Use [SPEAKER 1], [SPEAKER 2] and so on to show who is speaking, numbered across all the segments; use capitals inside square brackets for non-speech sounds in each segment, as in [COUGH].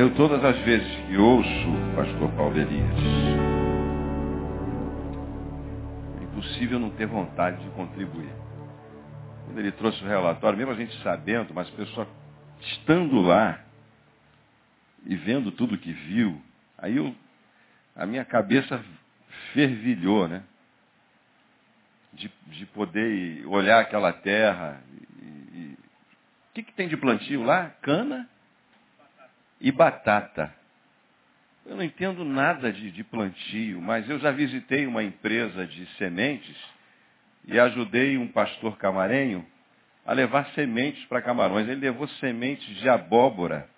[SPEAKER 1] Eu todas as vezes que ouço o pastor Paulo Elias, é impossível não ter vontade de contribuir. Quando ele trouxe o relatório, mesmo a gente sabendo, mas a pessoa estando lá e vendo tudo que viu, aí eu, a minha cabeça fervilhou, né? De, de poder olhar aquela terra. O que, que tem de plantio lá? Cana e batata. Eu não entendo nada de, de plantio, mas eu já visitei uma empresa de sementes e ajudei um pastor camarenho a levar sementes para Camarões. Ele levou sementes de abóbora,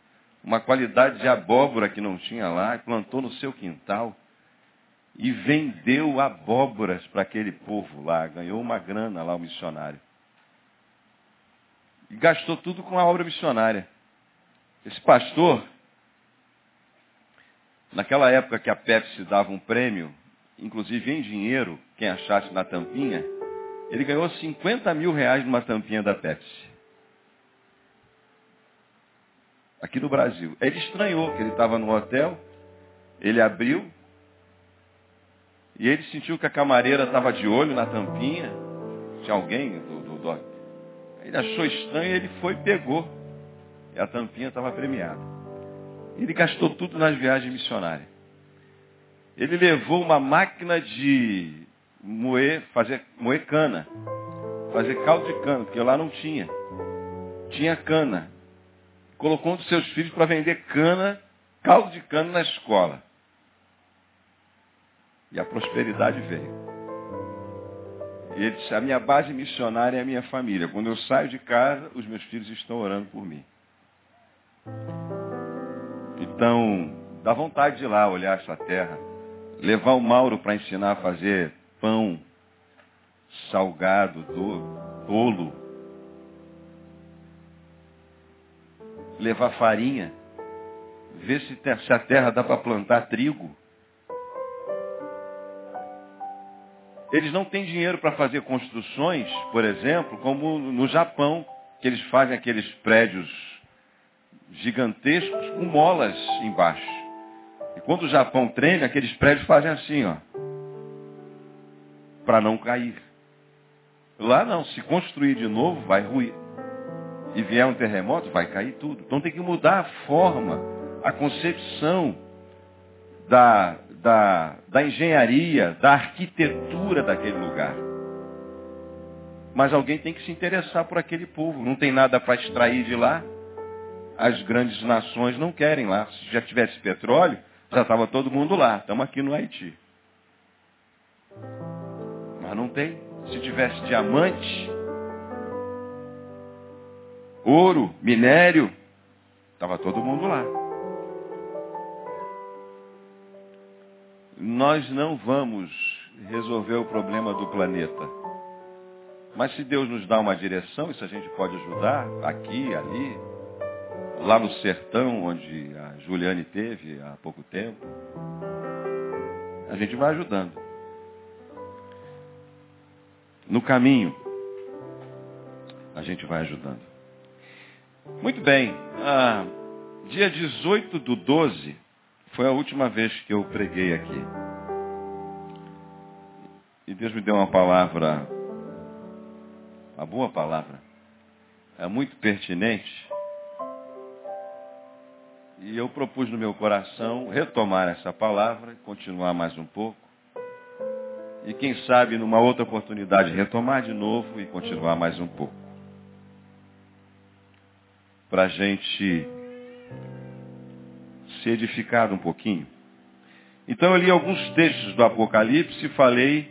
[SPEAKER 1] uma qualidade de abóbora que não tinha lá, e plantou no seu quintal e vendeu abóboras para aquele povo lá. Ganhou uma grana lá o missionário. E gastou tudo com a obra missionária. Esse pastor, naquela época que a Pepsi dava um prêmio, inclusive em dinheiro, quem achasse na tampinha, ele ganhou 50 mil reais numa tampinha da Pepsi. Aqui no Brasil. Ele estranhou que ele estava no hotel, ele abriu, e ele sentiu que a camareira estava de olho na tampinha. Tinha alguém do, do, do... Ele achou estranho e ele foi e pegou. E a tampinha estava premiada. Ele gastou tudo nas viagens missionárias. Ele levou uma máquina de moer, fazer, moer cana. Fazer caldo de cana, porque lá não tinha. Tinha cana. Colocou um dos seus filhos para vender cana, caldo de cana na escola. E a prosperidade veio. E ele disse, a minha base missionária é a minha família. Quando eu saio de casa, os meus filhos estão orando por mim. Então, dá vontade de ir lá olhar essa terra. Levar o Mauro para ensinar a fazer pão salgado, do, tolo. Levar farinha. Ver se, se a terra dá para plantar trigo. Eles não têm dinheiro para fazer construções, por exemplo, como no Japão, que eles fazem aqueles prédios gigantescos com molas embaixo. E quando o Japão treina, aqueles prédios fazem assim, ó para não cair. Lá não, se construir de novo, vai ruir. E vier um terremoto, vai cair tudo. Então tem que mudar a forma, a concepção da, da, da engenharia, da arquitetura daquele lugar. Mas alguém tem que se interessar por aquele povo. Não tem nada para extrair de lá. As grandes nações não querem lá. Se já tivesse petróleo, já estava todo mundo lá. Estamos aqui no Haiti. Mas não tem. Se tivesse diamante, ouro, minério, estava todo mundo lá. Nós não vamos resolver o problema do planeta. Mas se Deus nos dá uma direção, isso a gente pode ajudar, aqui, ali, lá no sertão, onde a Juliane teve há pouco tempo, a gente vai ajudando no caminho, a gente vai ajudando. Muito bem. Ah, dia 18 do 12 foi a última vez que eu preguei aqui. E Deus me deu uma palavra, uma boa palavra, é muito pertinente. E eu propus no meu coração retomar essa palavra, continuar mais um pouco. E quem sabe numa outra oportunidade retomar de novo e continuar mais um pouco. Para a gente ser edificado um pouquinho. Então eu li alguns textos do Apocalipse e falei.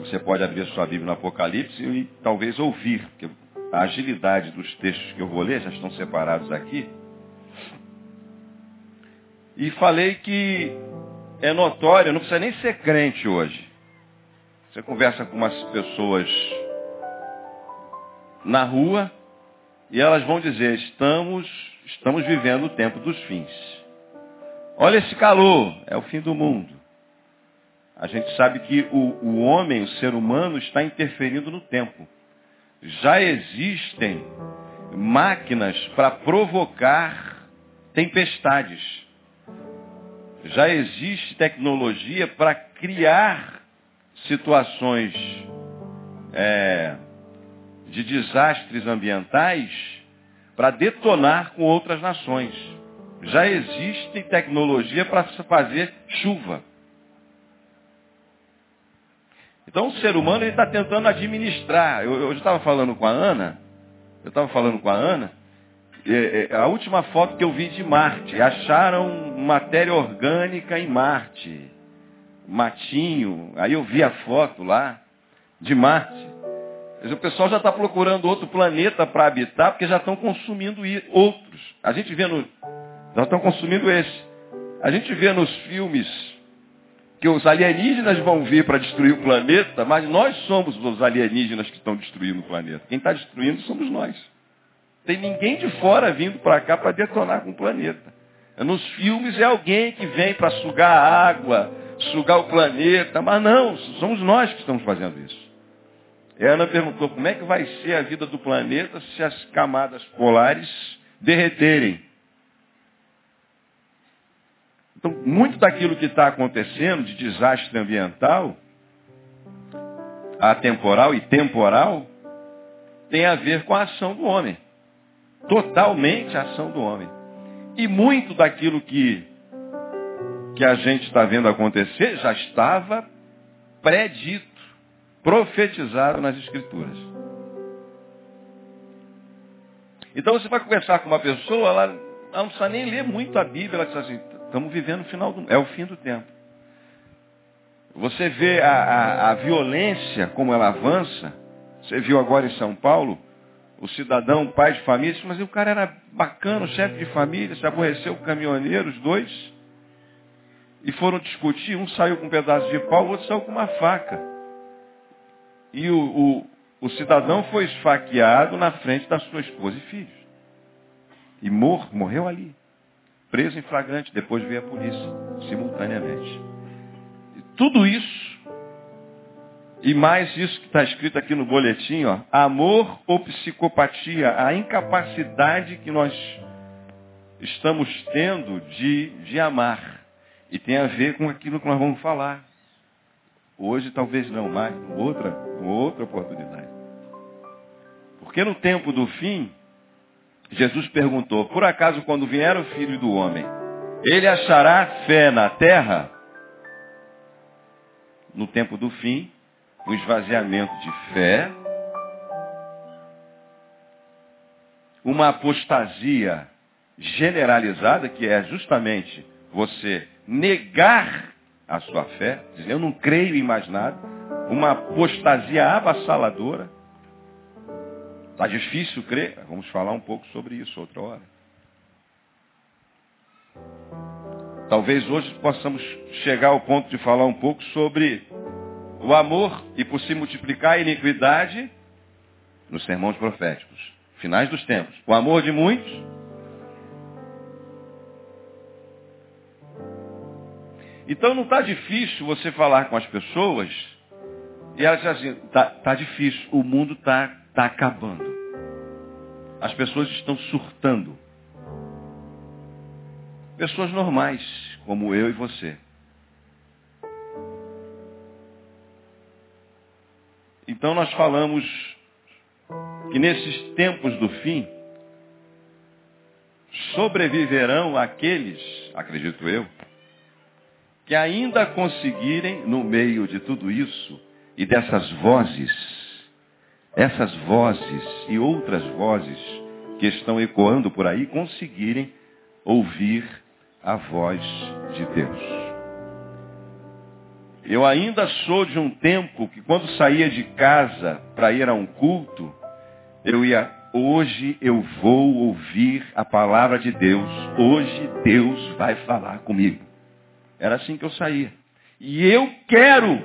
[SPEAKER 1] Você pode abrir sua Bíblia no Apocalipse e talvez ouvir, porque a agilidade dos textos que eu vou ler já estão separados aqui. E falei que é notório, não precisa nem ser crente hoje. Você conversa com umas pessoas na rua e elas vão dizer, estamos, estamos vivendo o tempo dos fins. Olha esse calor, é o fim do mundo. A gente sabe que o, o homem, o ser humano, está interferindo no tempo. Já existem máquinas para provocar tempestades. Já existe tecnologia para criar situações é, de desastres ambientais para detonar com outras nações. Já existe tecnologia para fazer chuva. Então o ser humano está tentando administrar. Eu, estava falando com a Ana, eu estava falando com a Ana, e, e, a última foto que eu vi de Marte, acharam matéria orgânica em Marte. Matinho, aí eu vi a foto lá de Marte. O pessoal já está procurando outro planeta para habitar, porque já estão consumindo outros. A gente vê no. Já estão consumindo esse. A gente vê nos filmes que os alienígenas vão vir para destruir o planeta, mas nós somos os alienígenas que estão destruindo o planeta. Quem está destruindo somos nós. Tem ninguém de fora vindo para cá para detonar com o planeta. Nos filmes é alguém que vem para sugar a água, sugar o planeta, mas não, somos nós que estamos fazendo isso. E a Ana perguntou como é que vai ser a vida do planeta se as camadas polares derreterem. Então, muito daquilo que está acontecendo de desastre ambiental, atemporal e temporal, tem a ver com a ação do homem. Totalmente a ação do homem. E muito daquilo que, que a gente está vendo acontecer já estava predito, profetizado nas Escrituras. Então você vai conversar com uma pessoa, ela, não precisa nem ler muito a Bíblia, ela diz assim, Estamos vivendo o final do é o fim do tempo. Você vê a, a, a violência como ela avança. Você viu agora em São Paulo, o cidadão, pai de família, mas o cara era bacana, chefe de família, se aborreceu com o caminhoneiro, os dois. E foram discutir, um saiu com um pedaço de pau, o outro saiu com uma faca. E o, o, o cidadão foi esfaqueado na frente da sua esposa e filhos. E mor, morreu ali preso em flagrante, depois veio a polícia, simultaneamente. E tudo isso, e mais isso que está escrito aqui no boletim, ó, amor ou psicopatia, a incapacidade que nós estamos tendo de, de amar. E tem a ver com aquilo que nós vamos falar. Hoje talvez não mais, outra, outra oportunidade. Porque no tempo do fim, Jesus perguntou, por acaso quando vier o filho do homem, ele achará fé na terra? No tempo do fim, o esvaziamento de fé, uma apostasia generalizada, que é justamente você negar a sua fé, dizer, eu não creio em mais nada, uma apostasia avassaladora, Está difícil crer? Vamos falar um pouco sobre isso outra hora. Talvez hoje possamos chegar ao ponto de falar um pouco sobre o amor e por se multiplicar a iniquidade nos sermões proféticos, finais dos tempos. O amor de muitos Então não está difícil você falar com as pessoas e elas dizem assim, está tá difícil, o mundo está está acabando. As pessoas estão surtando. Pessoas normais, como eu e você. Então nós falamos que nesses tempos do fim, sobreviverão aqueles, acredito eu, que ainda conseguirem, no meio de tudo isso e dessas vozes essas vozes e outras vozes que estão ecoando por aí conseguirem ouvir a voz de Deus. Eu ainda sou de um tempo que quando saía de casa para ir a um culto, eu ia, hoje eu vou ouvir a palavra de Deus, hoje Deus vai falar comigo. Era assim que eu saía. E eu quero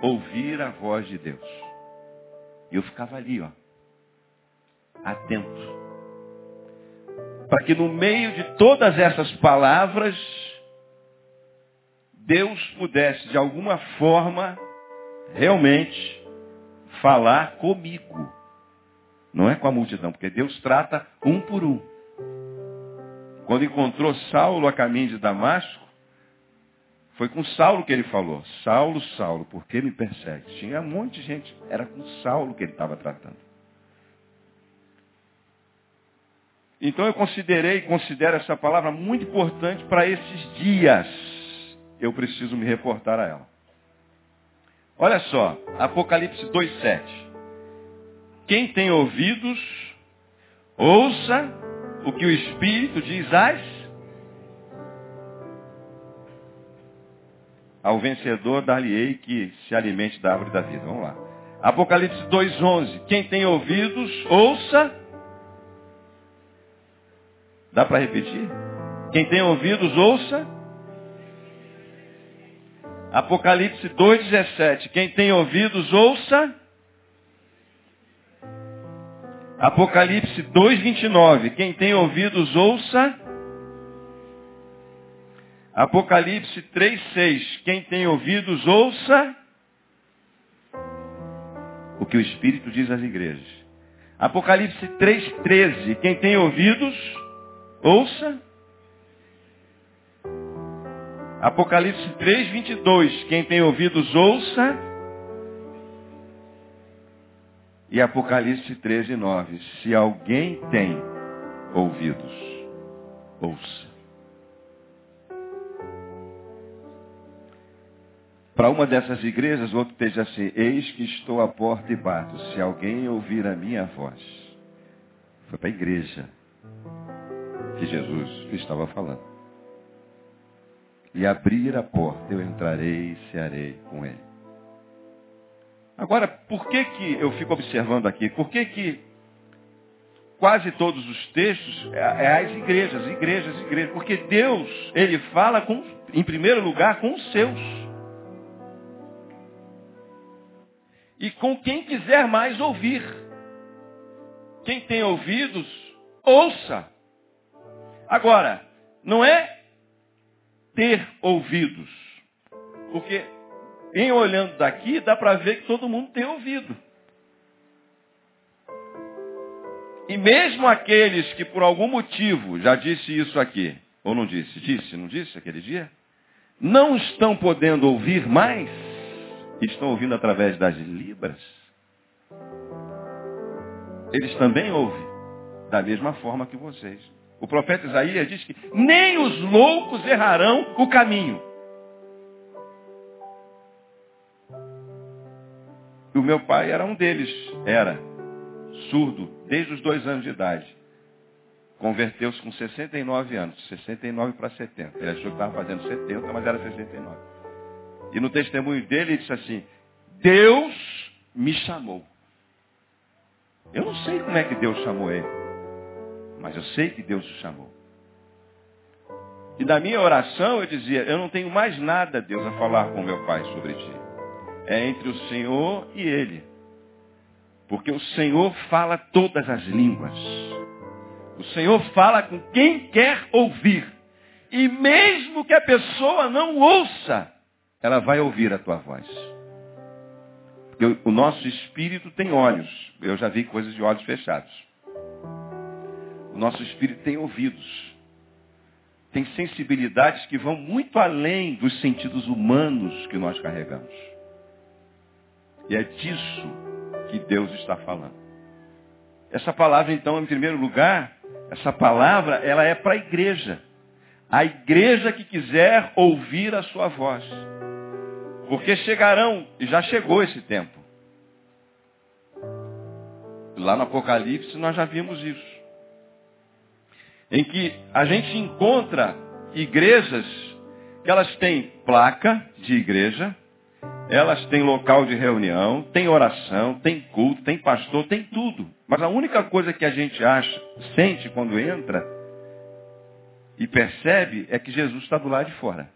[SPEAKER 1] ouvir a voz de Deus. E eu ficava ali, ó, atento. Para que no meio de todas essas palavras, Deus pudesse, de alguma forma, realmente falar comigo. Não é com a multidão, porque Deus trata um por um. Quando encontrou Saulo a caminho de Damasco, foi com Saulo que ele falou. Saulo, Saulo, por que me persegue? Tinha um monte de gente. Era com Saulo que ele estava tratando. Então eu considerei e considero essa palavra muito importante para esses dias. Eu preciso me reportar a ela. Olha só, Apocalipse 2,7. Quem tem ouvidos, ouça o que o Espírito diz às ao vencedor dar-lhe-ei que se alimente da árvore da vida. Vamos lá. Apocalipse 2,11. Quem tem ouvidos, ouça. Dá para repetir? Quem tem ouvidos, ouça. Apocalipse 2,17. Quem tem ouvidos, ouça. Apocalipse 2,29. Quem tem ouvidos, ouça. Apocalipse 3,6. Quem tem ouvidos, ouça o que o Espírito diz às igrejas. Apocalipse 3,13. Quem tem ouvidos, ouça. Apocalipse 3,22. Quem tem ouvidos, ouça. E Apocalipse 13,9. Se alguém tem ouvidos, ouça. Para uma dessas igrejas, o outro esteja assim, eis que estou à porta e bato, se alguém ouvir a minha voz. Foi para a igreja que Jesus estava falando. E abrir a porta, eu entrarei e cearei com ele. Agora, por que que eu fico observando aqui? Por que que quase todos os textos é, é as igrejas, igrejas, igrejas? Porque Deus, Ele fala com, em primeiro lugar com os seus. E com quem quiser mais ouvir. Quem tem ouvidos, ouça. Agora, não é ter ouvidos. Porque em olhando daqui, dá para ver que todo mundo tem ouvido. E mesmo aqueles que por algum motivo, já disse isso aqui, ou não disse? Disse, não disse aquele dia? Não estão podendo ouvir mais, estão ouvindo através das libras, eles também ouvem da mesma forma que vocês. O profeta Isaías diz que nem os loucos errarão o caminho. E o meu pai era um deles, era surdo desde os dois anos de idade. Converteu-se com 69 anos, 69 para 70. Ele achou que estava fazendo 70, mas era 69. E no testemunho dele, ele disse assim, Deus me chamou. Eu não sei como é que Deus chamou ele, mas eu sei que Deus o chamou. E na minha oração eu dizia, eu não tenho mais nada, Deus, a falar com meu Pai sobre ti. É entre o Senhor e Ele. Porque o Senhor fala todas as línguas. O Senhor fala com quem quer ouvir. E mesmo que a pessoa não ouça, ela vai ouvir a tua voz. O nosso espírito tem olhos. Eu já vi coisas de olhos fechados. O nosso espírito tem ouvidos. Tem sensibilidades que vão muito além dos sentidos humanos que nós carregamos. E é disso que Deus está falando. Essa palavra, então, em primeiro lugar, essa palavra, ela é para a igreja. A igreja que quiser ouvir a sua voz. Porque chegarão, e já chegou esse tempo. Lá no Apocalipse nós já vimos isso. Em que a gente encontra igrejas que elas têm placa de igreja, elas têm local de reunião, tem oração, tem culto, tem pastor, tem tudo. Mas a única coisa que a gente acha, sente quando entra e percebe é que Jesus está do lado de fora.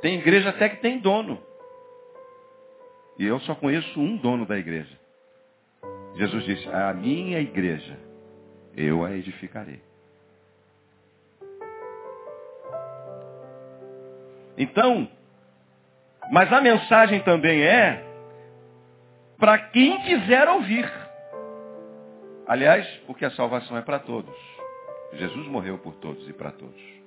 [SPEAKER 1] Tem igreja até que tem dono. E eu só conheço um dono da igreja. Jesus disse, a minha igreja, eu a edificarei. Então, mas a mensagem também é para quem quiser ouvir. Aliás, porque a salvação é para todos. Jesus morreu por todos e para todos.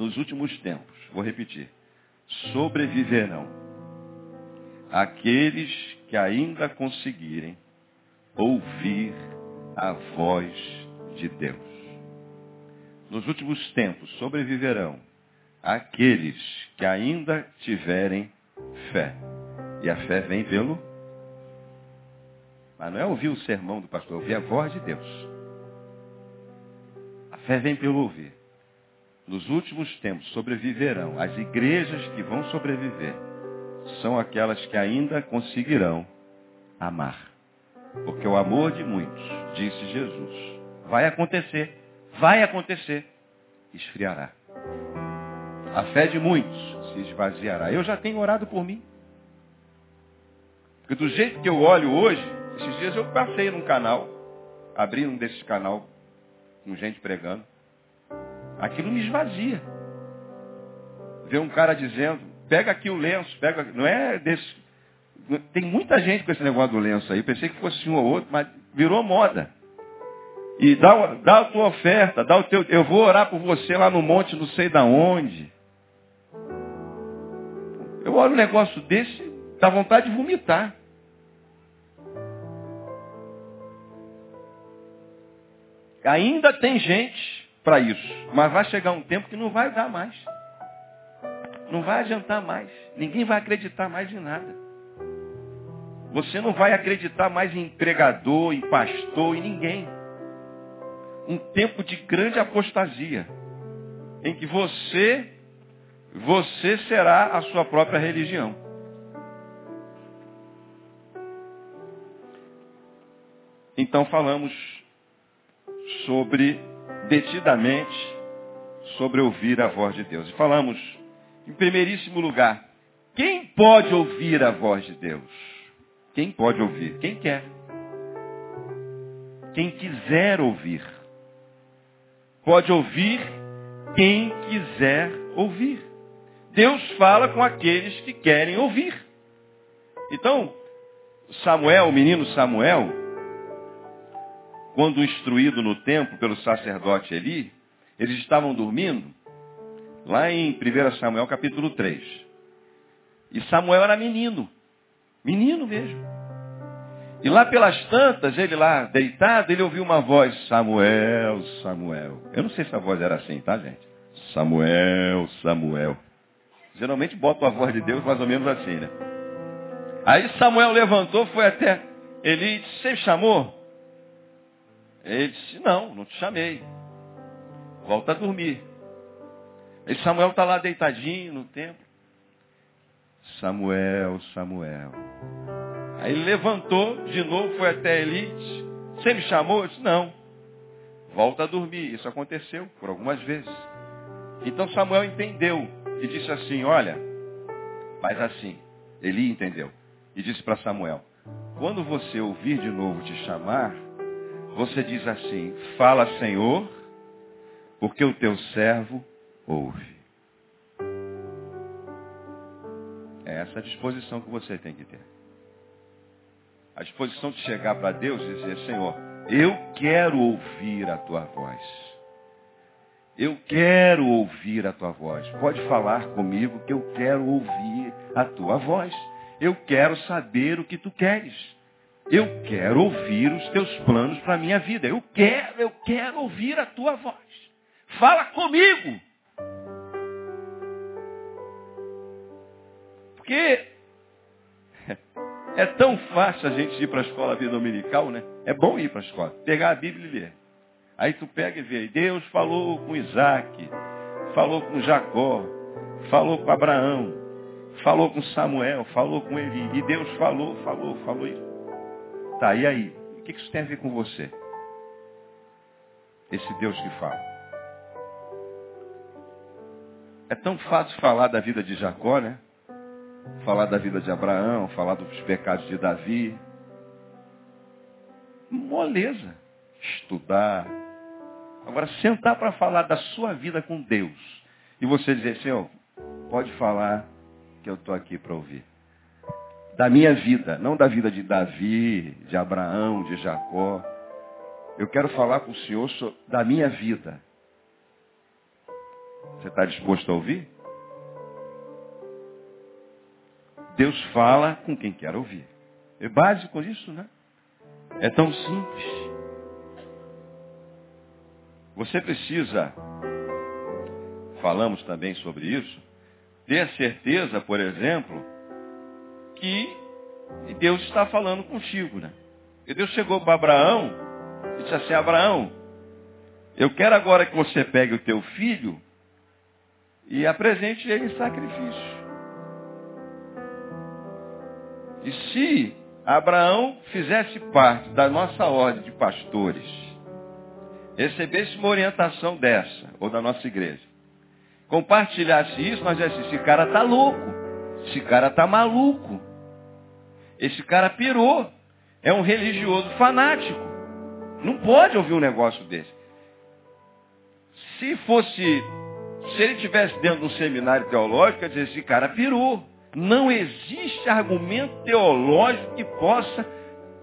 [SPEAKER 1] Nos últimos tempos, vou repetir, sobreviverão aqueles que ainda conseguirem ouvir a voz de Deus. Nos últimos tempos sobreviverão aqueles que ainda tiverem fé. E a fé vem pelo. Mas não é ouvir o sermão do pastor, é ouvir a voz de Deus. A fé vem pelo ouvir. Nos últimos tempos sobreviverão as igrejas que vão sobreviver. São aquelas que ainda conseguirão amar. Porque o amor de muitos, disse Jesus, vai acontecer, vai acontecer, esfriará. A fé de muitos se esvaziará. Eu já tenho orado por mim. Porque do jeito que eu olho hoje, esses dias eu passei num canal, abri um desses canal com gente pregando. Aquilo me esvazia. Ver um cara dizendo, pega aqui o lenço, pega. Não é desse. Tem muita gente com esse negócio do lenço aí. Pensei que fosse um ou outro, mas virou moda. E dá, dá a tua oferta, dá o teu. Eu vou orar por você lá no monte, não sei da onde. Eu olho um negócio desse, dá vontade de vomitar. Ainda tem gente para isso, mas vai chegar um tempo que não vai dar mais. Não vai adiantar mais. Ninguém vai acreditar mais em nada. Você não vai acreditar mais em pregador, em pastor, em ninguém. Um tempo de grande apostasia, em que você você será a sua própria religião. Então falamos sobre, detidamente, sobre ouvir a voz de Deus. E falamos, em primeiríssimo lugar, quem pode ouvir a voz de Deus? Quem pode ouvir? Quem quer. Quem quiser ouvir. Pode ouvir quem quiser ouvir. Deus fala com aqueles que querem ouvir. Então, Samuel, o menino Samuel, quando instruído no templo pelo sacerdote Eli, eles estavam dormindo, lá em 1 Samuel capítulo 3. E Samuel era menino, menino mesmo. E lá pelas tantas, ele lá deitado, ele ouviu uma voz, Samuel, Samuel. Eu não sei se a voz era assim, tá gente? Samuel, Samuel. Geralmente bota a voz de Deus mais ou menos assim, né? Aí Samuel levantou, foi até Eli e disse, você chamou? Ele disse, não, não te chamei. Volta a dormir. Aí Samuel está lá deitadinho no templo. Samuel, Samuel. Aí ele levantou de novo, foi até Eli e disse, você me chamou? Eu disse, não. Volta a dormir. Isso aconteceu por algumas vezes. Então Samuel entendeu e disse assim, olha, faz assim. Eli entendeu. E disse para Samuel, quando você ouvir de novo te chamar, você diz assim, fala Senhor, porque o teu servo ouve. É essa a disposição que você tem que ter. A disposição de chegar para Deus e dizer, Senhor, eu quero ouvir a tua voz. Eu quero ouvir a tua voz. Pode falar comigo que eu quero ouvir a tua voz. Eu quero saber o que tu queres. Eu quero ouvir os teus planos para a minha vida. Eu quero, eu quero ouvir a tua voz. Fala comigo. Porque é tão fácil a gente ir para a escola vida dominical, né? É bom ir para a escola, pegar a Bíblia e ler. Aí tu pega e vê, Deus falou com Isaac, falou com Jacó, falou com Abraão, falou com Samuel, falou com Eli. E Deus falou, falou, falou. Tá, e aí? O que isso tem a ver com você? Esse Deus que fala. É tão fácil falar da vida de Jacó, né? Falar da vida de Abraão, falar dos pecados de Davi. Moleza. Estudar, Agora, sentar para falar da sua vida com Deus e você dizer, Senhor, pode falar que eu estou aqui para ouvir. Da minha vida, não da vida de Davi, de Abraão, de Jacó. Eu quero falar com o Senhor da minha vida. Você está disposto a ouvir? Deus fala com quem quer ouvir. É básico isso, né? É tão simples. Você precisa, falamos também sobre isso, ter certeza, por exemplo, que Deus está falando contigo, né? E Deus chegou para Abraão e disse assim, Abraão, eu quero agora que você pegue o teu filho e apresente ele em sacrifício. E se Abraão fizesse parte da nossa ordem de pastores, recebesse uma orientação dessa, ou da nossa igreja, compartilhasse isso, nós dissemos, esse cara está louco, esse cara está maluco, esse cara pirou, é um religioso fanático, não pode ouvir um negócio desse. Se fosse, se ele tivesse dentro de um seminário teológico, dizer, esse cara pirou. Não existe argumento teológico que possa,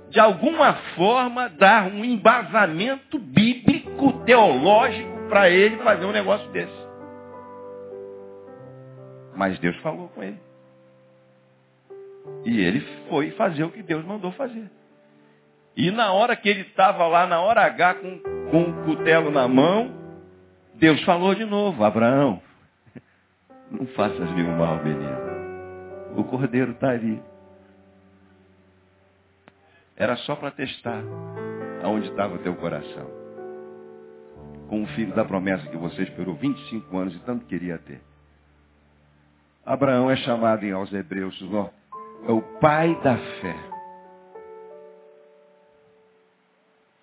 [SPEAKER 1] de alguma forma, dar um embasamento bíblico, teológico, para ele fazer um negócio desse. Mas Deus falou com ele. E ele foi fazer o que Deus mandou fazer. E na hora que ele estava lá, na hora H, com, com o cutelo na mão, Deus falou de novo, Abraão, [LAUGHS] não faças nenhum mal, menino. O cordeiro está ali. Era só para testar aonde estava o teu coração. Com o filho da promessa que você esperou 25 anos e tanto queria ter. Abraão é chamado em aos Hebreus, é o pai da fé.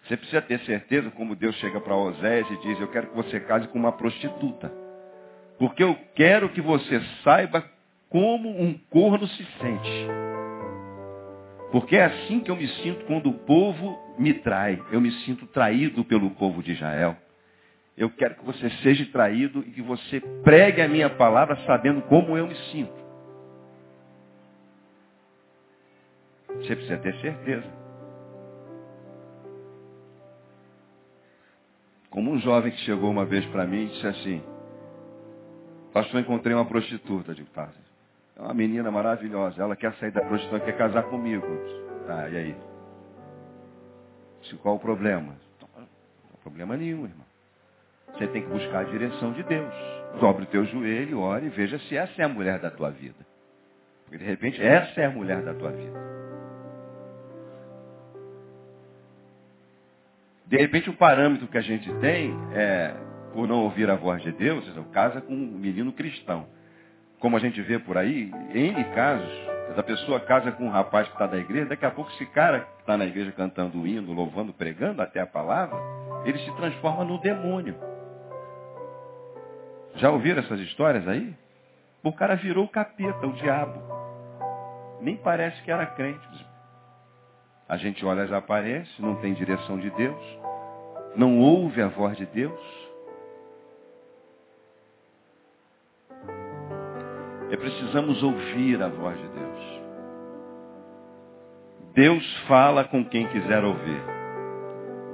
[SPEAKER 1] Você precisa ter certeza, como Deus chega para Osés e diz, eu quero que você case com uma prostituta. Porque eu quero que você saiba como um corno se sente. Porque é assim que eu me sinto quando o povo me trai. Eu me sinto traído pelo povo de Israel. Eu quero que você seja traído e que você pregue a minha palavra sabendo como eu me sinto. Você precisa ter certeza. Como um jovem que chegou uma vez para mim e disse assim, pastor, encontrei uma prostituta. Eu digo, é uma menina maravilhosa. Ela quer sair da prostituição, quer casar comigo. Tá, e aí? Disse, qual o problema? Não, não problema nenhum, irmão. Você tem que buscar a direção de Deus. Dobre o teu joelho, ore e veja se essa é a mulher da tua vida. Porque de repente essa é a mulher da tua vida. De repente o parâmetro que a gente tem é, por não ouvir a voz de Deus, casa com um menino cristão como a gente vê por aí, em casos, a pessoa casa com um rapaz que está da igreja, daqui a pouco esse cara que está na igreja cantando o hino, louvando, pregando até a palavra, ele se transforma no demônio. Já ouviram essas histórias aí? O cara virou o capeta, o diabo. Nem parece que era crente. A gente olha as aparências, não tem direção de Deus, não ouve a voz de Deus, É precisamos ouvir a voz de Deus. Deus fala com quem quiser ouvir.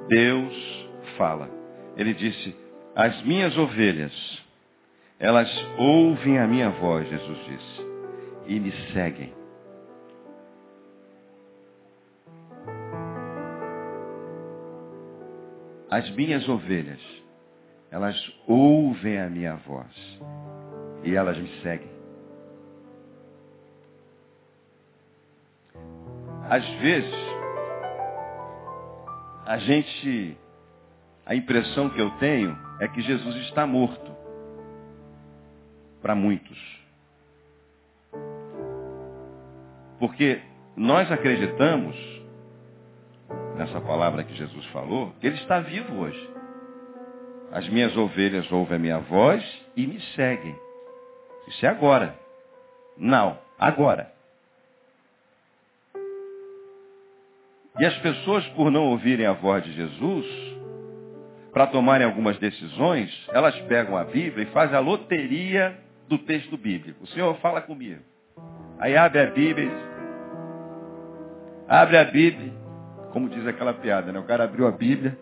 [SPEAKER 1] Deus fala. Ele disse, as minhas ovelhas, elas ouvem a minha voz, Jesus disse, e me seguem. As minhas ovelhas, elas ouvem a minha voz e elas me seguem. Às vezes, a gente, a impressão que eu tenho é que Jesus está morto. Para muitos. Porque nós acreditamos, nessa palavra que Jesus falou, Ele está vivo hoje. As minhas ovelhas ouvem a minha voz e me seguem. Isso é agora. Não, agora. E as pessoas, por não ouvirem a voz de Jesus, para tomarem algumas decisões, elas pegam a Bíblia e fazem a loteria do texto bíblico. O Senhor fala comigo. Aí abre a Bíblia abre a Bíblia, como diz aquela piada, né? O cara abriu a Bíblia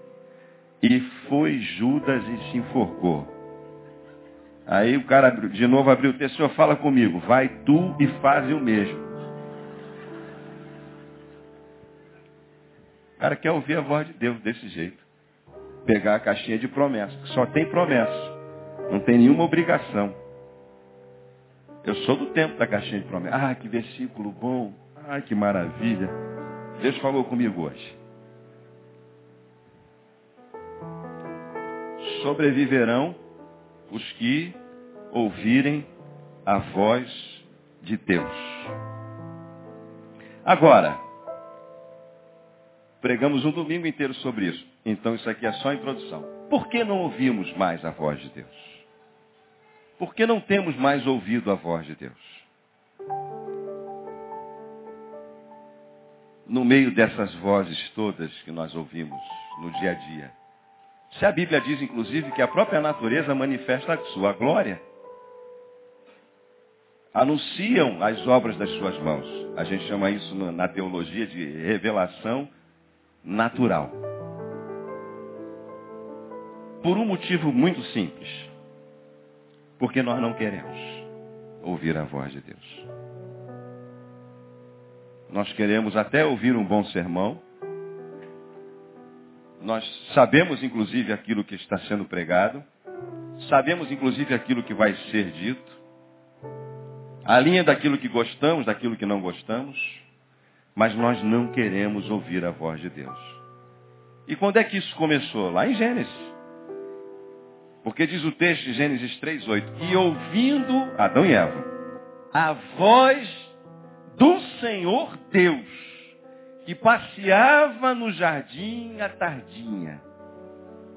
[SPEAKER 1] e foi Judas e se enforcou. Aí o cara de novo abriu o texto, Senhor fala comigo, vai tu e faz o mesmo. O cara quer ouvir a voz de Deus desse jeito. Pegar a caixinha de promessas. Só tem promessa. Não tem nenhuma obrigação. Eu sou do tempo da caixinha de promessas. Ah, que versículo bom. Ah, que maravilha. Deus falou comigo hoje. Sobreviverão os que ouvirem a voz de Deus. Agora, Pregamos um domingo inteiro sobre isso. Então isso aqui é só a introdução. Por que não ouvimos mais a voz de Deus? Por que não temos mais ouvido a voz de Deus? No meio dessas vozes todas que nós ouvimos no dia a dia. Se a Bíblia diz, inclusive, que a própria natureza manifesta a sua glória, anunciam as obras das suas mãos. A gente chama isso na teologia de revelação natural. Por um motivo muito simples. Porque nós não queremos ouvir a voz de Deus. Nós queremos até ouvir um bom sermão. Nós sabemos, inclusive, aquilo que está sendo pregado. Sabemos, inclusive, aquilo que vai ser dito. A linha daquilo que gostamos, daquilo que não gostamos. Mas nós não queremos ouvir a voz de Deus. E quando é que isso começou? Lá em Gênesis. Porque diz o texto de Gênesis 3,8, e ouvindo Adão e Eva, a voz Senhor Deus, que passeava no jardim à tardinha,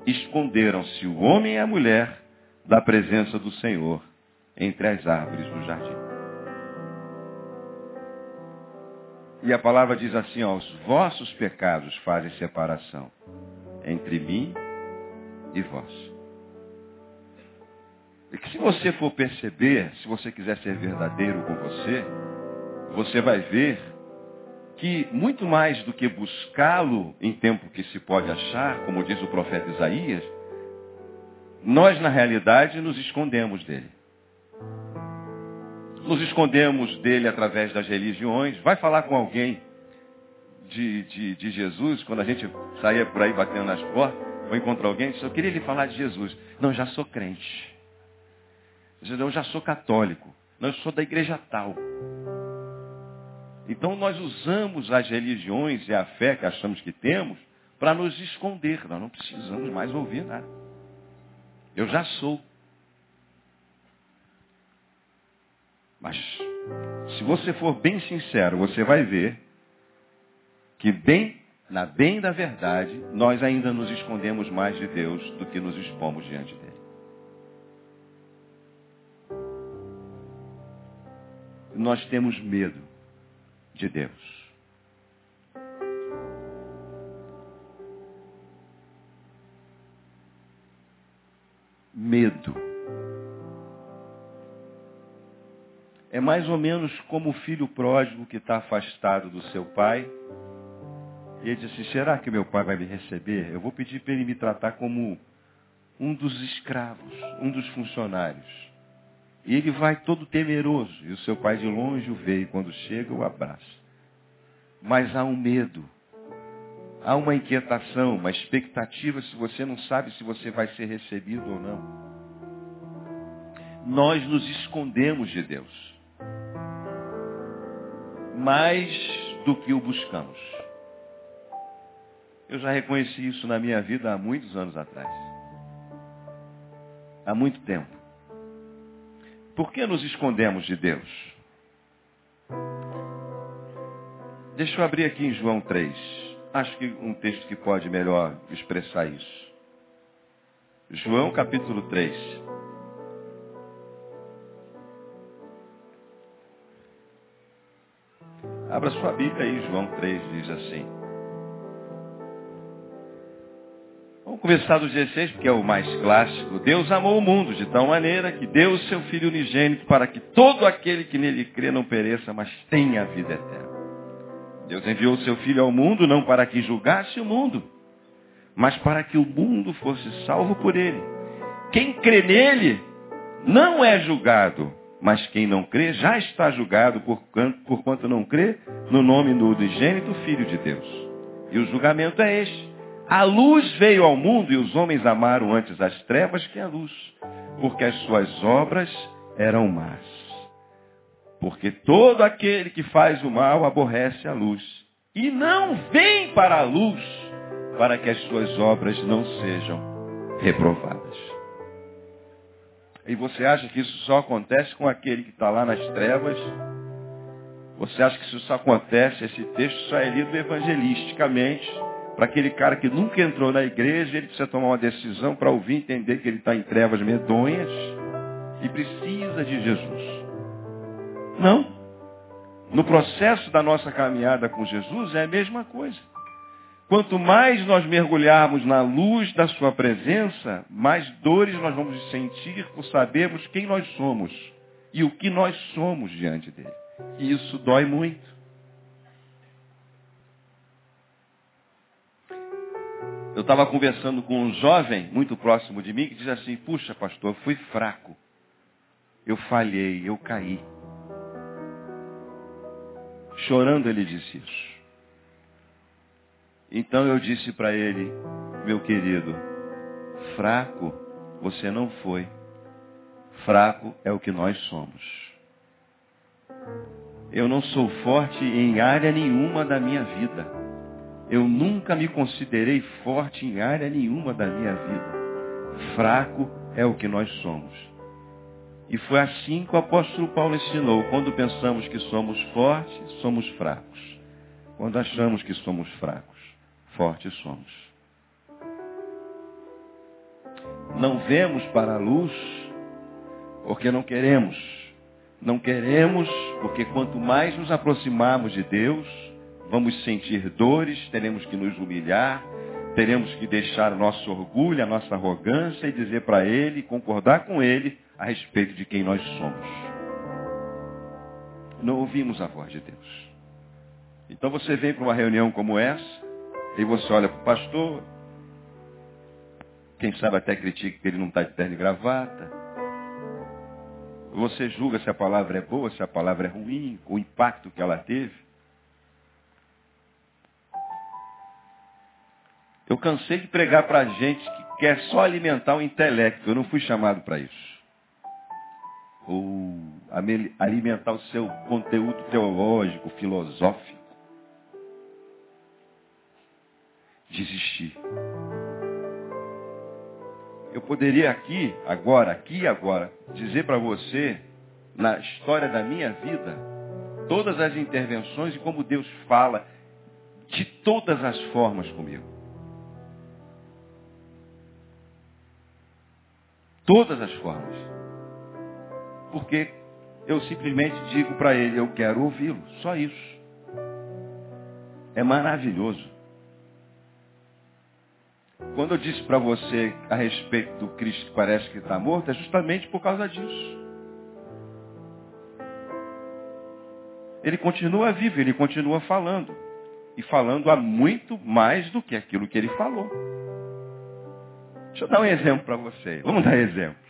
[SPEAKER 1] esconderam-se o homem e a mulher da presença do Senhor entre as árvores do jardim. E a palavra diz assim, ó, os vossos pecados fazem separação entre mim e vós. E que se você for perceber, se você quiser ser verdadeiro com você, você vai ver que muito mais do que buscá-lo em tempo que se pode achar, como diz o profeta Isaías, nós na realidade nos escondemos dele nos escondemos dele através das religiões. Vai falar com alguém de, de, de Jesus, quando a gente saía por aí batendo nas portas, ou encontrar alguém, eu queria lhe falar de Jesus. Não, já sou crente. Eu já sou católico. Não, eu sou da igreja tal. Então nós usamos as religiões e a fé que achamos que temos para nos esconder. Nós não precisamos mais ouvir nada. Eu já sou. Mas, se você for bem sincero, você vai ver que bem, na bem da verdade, nós ainda nos escondemos mais de Deus do que nos expomos diante dele. Nós temos medo de Deus. Medo É mais ou menos como o filho pródigo que está afastado do seu pai. E ele diz assim, será que meu pai vai me receber? Eu vou pedir para ele me tratar como um dos escravos, um dos funcionários. E ele vai todo temeroso. E o seu pai de longe o vê e quando chega o abraça. Mas há um medo. Há uma inquietação, uma expectativa se você não sabe se você vai ser recebido ou não. Nós nos escondemos de Deus mais do que o buscamos. Eu já reconheci isso na minha vida há muitos anos atrás. Há muito tempo. Por que nos escondemos de Deus? Deixa eu abrir aqui em João 3. Acho que um texto que pode melhor expressar isso. João capítulo 3. Abra sua Bíblia aí, João 3 diz assim. Começar do 16, porque é o mais clássico. Deus amou o mundo de tal maneira que deu o seu Filho unigênito para que todo aquele que nele crê não pereça, mas tenha a vida eterna. Deus enviou o seu Filho ao mundo não para que julgasse o mundo, mas para que o mundo fosse salvo por ele. Quem crê nele não é julgado, mas quem não crê já está julgado por, por quanto não crê no nome do unigênito Filho de Deus. E o julgamento é este a luz veio ao mundo e os homens amaram antes as trevas que a luz, porque as suas obras eram más. Porque todo aquele que faz o mal aborrece a luz e não vem para a luz para que as suas obras não sejam reprovadas. E você acha que isso só acontece com aquele que está lá nas trevas? Você acha que isso só acontece, esse texto só é lido evangelisticamente? Para aquele cara que nunca entrou na igreja, ele precisa tomar uma decisão para ouvir entender que ele está em trevas medonhas e precisa de Jesus. Não. No processo da nossa caminhada com Jesus é a mesma coisa. Quanto mais nós mergulharmos na luz da sua presença, mais dores nós vamos sentir por sabermos quem nós somos e o que nós somos diante dele. E isso dói muito. Eu estava conversando com um jovem muito próximo de mim que diz assim, puxa pastor, eu fui fraco. Eu falhei, eu caí. Chorando ele disse isso. Então eu disse para ele, meu querido, fraco você não foi. Fraco é o que nós somos. Eu não sou forte em área nenhuma da minha vida. Eu nunca me considerei forte em área nenhuma da minha vida. Fraco é o que nós somos. E foi assim que o apóstolo Paulo ensinou. Quando pensamos que somos fortes, somos fracos. Quando achamos que somos fracos, fortes somos. Não vemos para a luz porque não queremos. Não queremos porque quanto mais nos aproximarmos de Deus, vamos sentir dores, teremos que nos humilhar, teremos que deixar nosso orgulho, a nossa arrogância e dizer para Ele, concordar com Ele a respeito de quem nós somos. Não ouvimos a voz de Deus. Então você vem para uma reunião como essa e você olha para o pastor, quem sabe até critica que ele não está de terno e gravata. Você julga se a palavra é boa, se a palavra é ruim, o impacto que ela teve. Eu cansei de pregar para gente que quer só alimentar o intelecto. Eu não fui chamado para isso. Ou alimentar o seu conteúdo teológico, filosófico. Desistir. Eu poderia aqui, agora, aqui e agora, dizer para você, na história da minha vida, todas as intervenções e como Deus fala de todas as formas comigo. Todas as formas. Porque eu simplesmente digo para ele, eu quero ouvi-lo. Só isso. É maravilhoso. Quando eu disse para você a respeito do Cristo que parece que está morto, é justamente por causa disso. Ele continua vivo, ele continua falando. E falando a muito mais do que aquilo que ele falou. Deixa eu dar um exemplo para você. Vamos dar exemplo.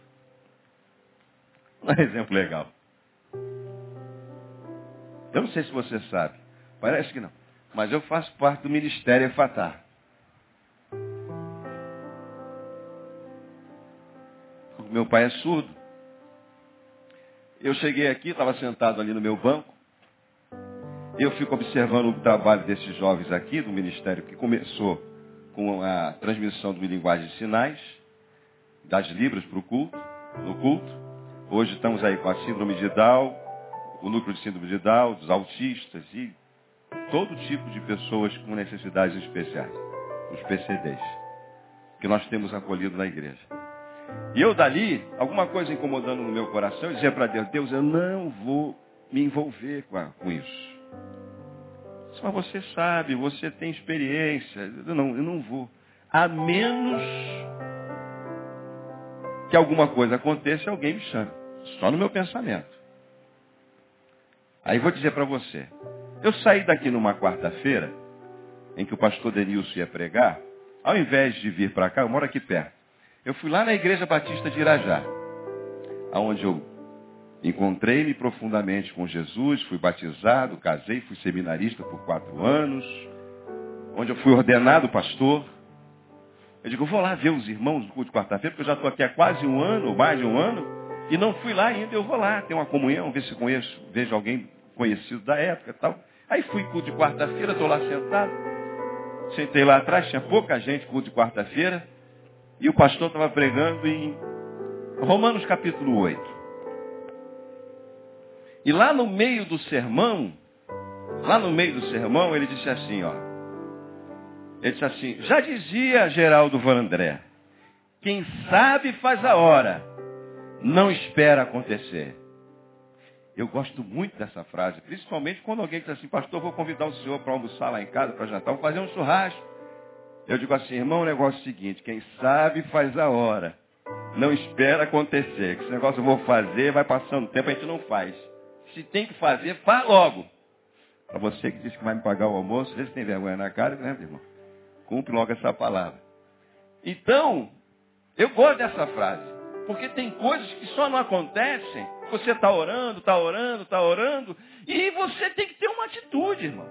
[SPEAKER 1] Um exemplo legal. Eu não sei se você sabe. Parece que não. Mas eu faço parte do Ministério Efatá. Meu pai é surdo. Eu cheguei aqui, estava sentado ali no meu banco. Eu fico observando o trabalho desses jovens aqui, do ministério que começou com a transmissão de linguagem de sinais, das libras para o culto, no culto. Hoje estamos aí com a síndrome de Down, o núcleo de síndrome de Down, dos autistas e todo tipo de pessoas com necessidades especiais, os PCDs, que nós temos acolhido na igreja. E eu dali, alguma coisa incomodando no meu coração, eu dizia para Deus, Deus, eu não vou me envolver com isso. Mas você sabe, você tem experiência. Eu não, eu não vou. a menos que alguma coisa aconteça e alguém me chame. Só no meu pensamento. Aí vou dizer para você. Eu saí daqui numa quarta-feira, em que o pastor Denilson ia pregar, ao invés de vir para cá, eu moro aqui perto. Eu fui lá na Igreja Batista de Irajá, aonde eu encontrei-me profundamente com Jesus, fui batizado, casei, fui seminarista por quatro anos, onde eu fui ordenado pastor. Eu digo, eu vou lá ver os irmãos do culto de quarta-feira, porque eu já estou aqui há quase um ano, ou mais de um ano, e não fui lá ainda, eu vou lá, ter uma comunhão, ver se conheço, vejo alguém conhecido da época tal. Aí fui culto de quarta-feira, estou lá sentado. Sentei lá atrás, tinha pouca gente, culto de quarta-feira, e o pastor estava pregando em Romanos capítulo 8. E lá no meio do sermão, lá no meio do sermão, ele disse assim, ó. Ele disse assim, já dizia Geraldo Vandré, quem sabe faz a hora, não espera acontecer. Eu gosto muito dessa frase, principalmente quando alguém diz assim, pastor, vou convidar o senhor para almoçar lá em casa, para jantar, vou fazer um churrasco. Eu digo assim, irmão, o negócio é o seguinte, quem sabe faz a hora. Não espera acontecer. Que esse negócio eu vou fazer, vai passando o tempo, a gente não faz. Se tem que fazer, faz logo. Para você que disse que vai me pagar o almoço, vê se tem vergonha na cara, né, irmão? Cumpre logo essa palavra. Então, eu gosto dessa frase. Porque tem coisas que só não acontecem. Você está orando, está orando, está orando. E você tem que ter uma atitude, irmão.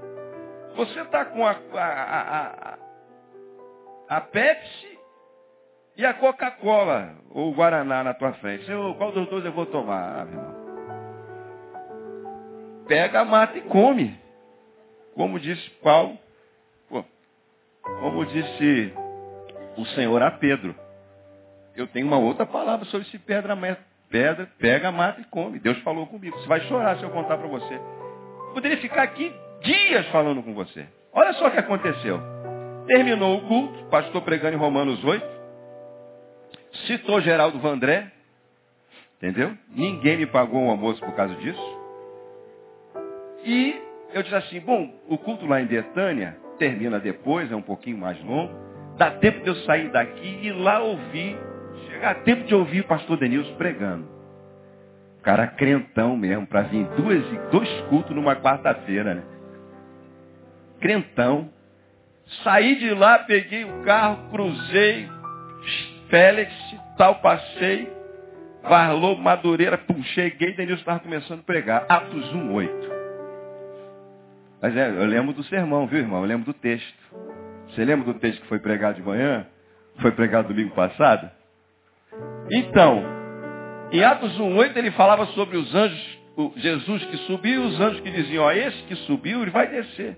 [SPEAKER 1] Você está com a, a, a, a Pepsi e a Coca-Cola, ou o Guaraná na tua frente. Senhor, qual dos dois eu vou tomar, meu irmão? Pega, mata e come. Como disse Paulo, como disse o Senhor a Pedro. Eu tenho uma outra palavra sobre se pedra, pedra, pega, mata e come. Deus falou comigo. Você vai chorar se eu contar para você. Poderia ficar aqui dias falando com você. Olha só o que aconteceu. Terminou o culto, pastor pregando em Romanos 8. Citou Geraldo Vandré. Entendeu? Ninguém me pagou um almoço por causa disso. E eu disse assim, bom, o culto lá em Betânia termina depois, é um pouquinho mais longo. Dá tempo de eu sair daqui e lá ouvir, chegar tempo de ouvir o pastor Denilson pregando. O cara crentão mesmo, para vir duas, dois cultos numa quarta-feira, né? Crentão. Saí de lá, peguei o carro, cruzei, Félix, tal, passei, Varlou, Madureira, pum, cheguei, Denilson estava começando a pregar. Atos 1, 8. Mas é, eu lembro do sermão, viu, irmão? Eu lembro do texto. Você lembra do texto que foi pregado de manhã? Foi pregado domingo passado? Então, em Atos 1,8 ele falava sobre os anjos, Jesus que subiu os anjos que diziam, ó, esse que subiu, ele vai descer.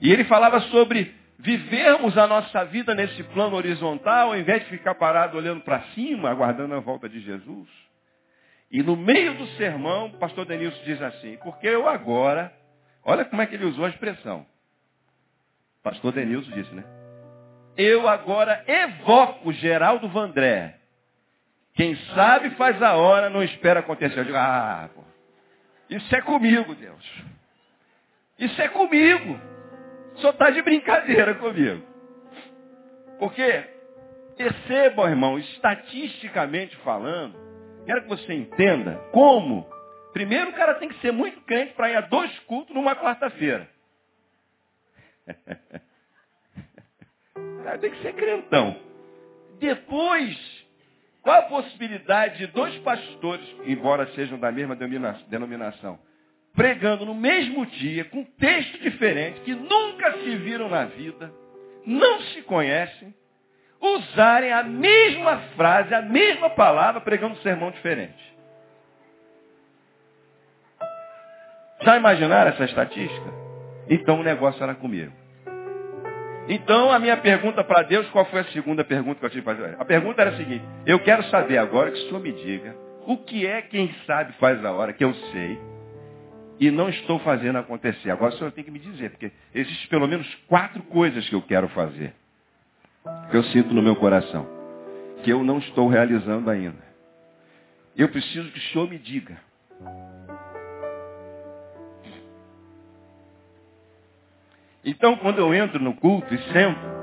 [SPEAKER 1] E ele falava sobre vivermos a nossa vida nesse plano horizontal, ao invés de ficar parado olhando para cima, aguardando a volta de Jesus. E no meio do sermão, o pastor Denilson diz assim, porque eu agora, olha como é que ele usou a expressão. Pastor Denilson disse, né? Eu agora evoco Geraldo Vandré. Quem sabe faz a hora, não espera acontecer. Eu digo, ah, pô, isso é comigo, Deus. Isso é comigo só está de brincadeira comigo. Porque, percebam, irmão, estatisticamente falando, quero que você entenda como. Primeiro, o cara tem que ser muito crente para ir a dois cultos numa quarta-feira. [LAUGHS] o cara tem que ser crentão. Depois, qual a possibilidade de dois pastores, embora sejam da mesma denominação, pregando no mesmo dia, com texto diferente, que nunca se viram na vida, não se conhecem, usarem a mesma frase, a mesma palavra, pregando um sermão diferente. Já imaginaram essa estatística? Então o negócio era comigo. Então a minha pergunta para Deus, qual foi a segunda pergunta que eu tive? A pergunta era a seguinte, eu quero saber agora que o Senhor me diga, o que é quem sabe faz a hora, que eu sei, e não estou fazendo acontecer. Agora o senhor tem que me dizer, porque existem pelo menos quatro coisas que eu quero fazer, que eu sinto no meu coração, que eu não estou realizando ainda. Eu preciso que o senhor me diga. Então, quando eu entro no culto e sento,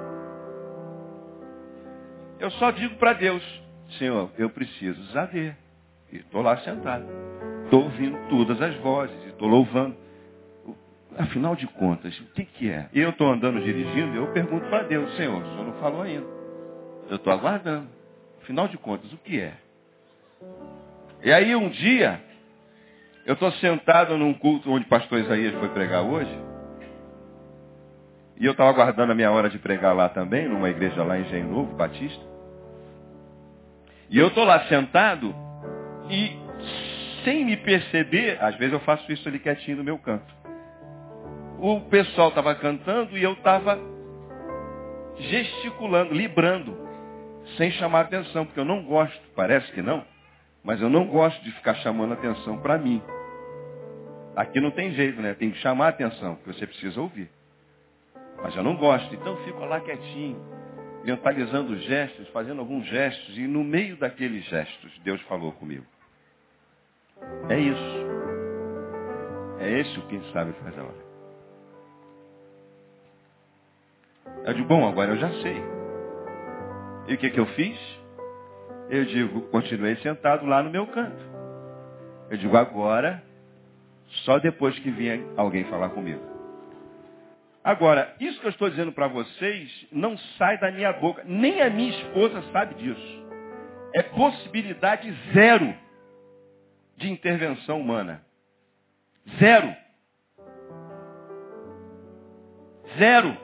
[SPEAKER 1] Eu só digo para Deus, Senhor, eu preciso saber. E estou lá sentado. Estou ouvindo todas as vozes, estou louvando. Afinal de contas, o que, que é? Eu estou andando dirigindo, eu pergunto para Deus, Senhor, o Senhor não falou ainda. Eu estou aguardando. Afinal de contas, o que é? E aí um dia, eu estou sentado num culto onde o pastor Isaías foi pregar hoje. E eu estava aguardando a minha hora de pregar lá também, numa igreja lá em Engenho Novo, Batista. E eu estou lá sentado e, sem me perceber, às vezes eu faço isso ali quietinho no meu canto o pessoal estava cantando e eu estava gesticulando, librando, sem chamar atenção, porque eu não gosto, parece que não, mas eu não gosto de ficar chamando atenção para mim. Aqui não tem jeito, né? Tem que chamar atenção, porque você precisa ouvir. Mas eu não gosto, então fico lá quietinho, mentalizando gestos, fazendo alguns gestos, e no meio daqueles gestos, Deus falou comigo. É isso. É esse o quem sabe faz a hora. Eu digo, bom, agora eu já sei. E o que, que eu fiz? Eu digo, continuei sentado lá no meu canto. Eu digo, agora, só depois que vier alguém falar comigo. Agora, isso que eu estou dizendo para vocês não sai da minha boca. Nem a minha esposa sabe disso. É possibilidade zero de intervenção humana. Zero. Zero.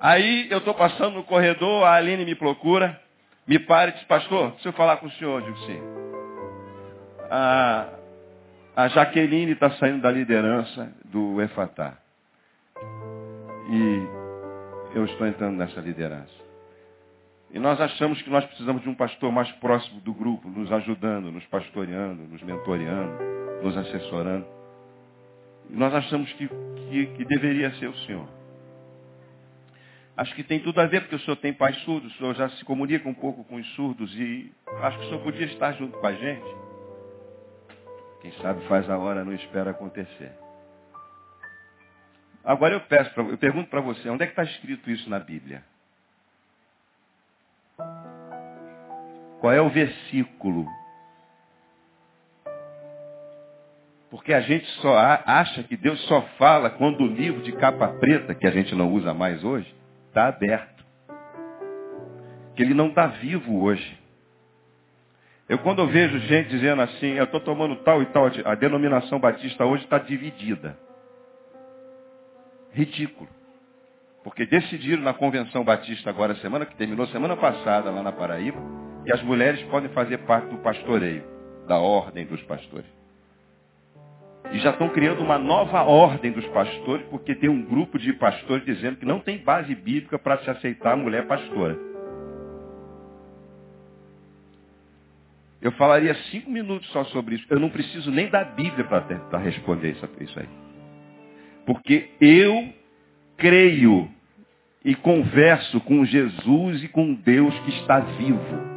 [SPEAKER 1] Aí eu estou passando no corredor, a Aline me procura, me para e diz, pastor, deixa eu falar com o senhor. Digo sim. A, a Jaqueline está saindo da liderança do EFATA. E eu estou entrando nessa liderança. E nós achamos que nós precisamos de um pastor mais próximo do grupo, nos ajudando, nos pastoreando, nos mentoreando, nos assessorando. E nós achamos que, que, que deveria ser o Senhor. Acho que tem tudo a ver, porque o senhor tem pais surdos, o senhor já se comunica um pouco com os surdos e acho que o senhor podia estar junto com a gente. Quem sabe faz a hora, não espera acontecer. Agora eu peço, pra, eu pergunto para você, onde é que está escrito isso na Bíblia? Qual é o versículo? Porque a gente só acha que Deus só fala quando o livro de capa preta, que a gente não usa mais hoje, está aberto. Que ele não está vivo hoje. Eu quando eu vejo gente dizendo assim, eu estou tomando tal e tal, a denominação batista hoje está dividida. Ridículo. Porque decidiram na convenção batista agora, semana que terminou, semana passada, lá na Paraíba, que as mulheres podem fazer parte do pastoreio, da ordem dos pastores. E já estão criando uma nova ordem dos pastores, porque tem um grupo de pastores dizendo que não tem base bíblica para se aceitar a mulher pastora. Eu falaria cinco minutos só sobre isso. Eu não preciso nem da Bíblia para responder isso, aí. Porque eu creio e converso com Jesus e com Deus que está vivo.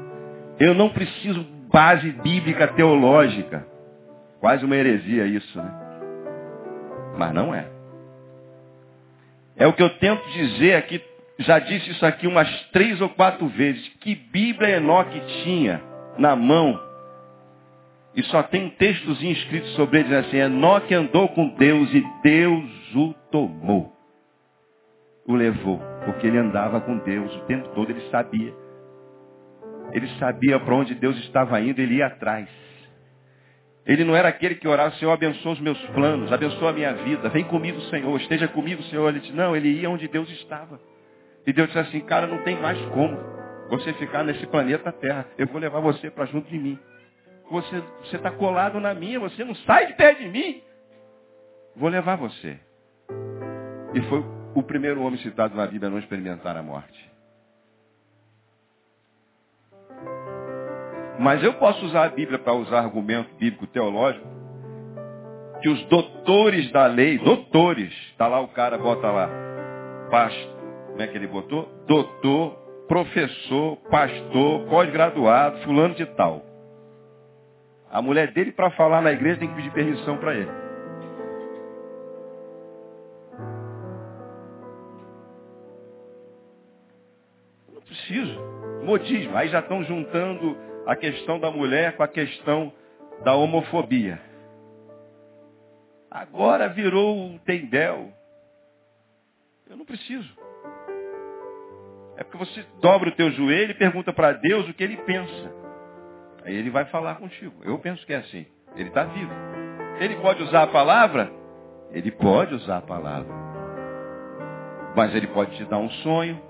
[SPEAKER 1] Eu não preciso base bíblica teológica. Quase uma heresia isso, né? Mas não é. É o que eu tento dizer aqui, já disse isso aqui umas três ou quatro vezes. Que Bíblia Enoque tinha na mão e só tem um textozinho escrito sobre ele, assim, Enoque andou com Deus e Deus o tomou. O levou, porque ele andava com Deus o tempo todo, ele sabia. Ele sabia para onde Deus estava indo, ele ia atrás. Ele não era aquele que orava, Senhor, abençoa os meus planos, abençoa a minha vida, vem comigo, Senhor, esteja comigo, Senhor. Ele disse, não, ele ia onde Deus estava. E Deus disse assim, cara, não tem mais como você ficar nesse planeta Terra. Eu vou levar você para junto de mim. Você está colado na minha, você não sai de perto de mim. Vou levar você. E foi o primeiro homem citado na Bíblia a não experimentar a morte. Mas eu posso usar a Bíblia para usar argumento bíblico teológico que os doutores da lei, doutores, está lá o cara, bota lá, pastor, como é que ele botou? Doutor, professor, pastor, pós-graduado, fulano de tal. A mulher dele, para falar na igreja, tem que pedir permissão para ele. Não preciso. Modismo. Aí já estão juntando a questão da mulher com a questão da homofobia. Agora virou o tendel. Eu não preciso. É porque você dobra o teu joelho e pergunta para Deus o que ele pensa. Aí ele vai falar contigo. Eu penso que é assim. Ele está vivo. Ele pode usar a palavra? Ele pode usar a palavra. Mas ele pode te dar um sonho.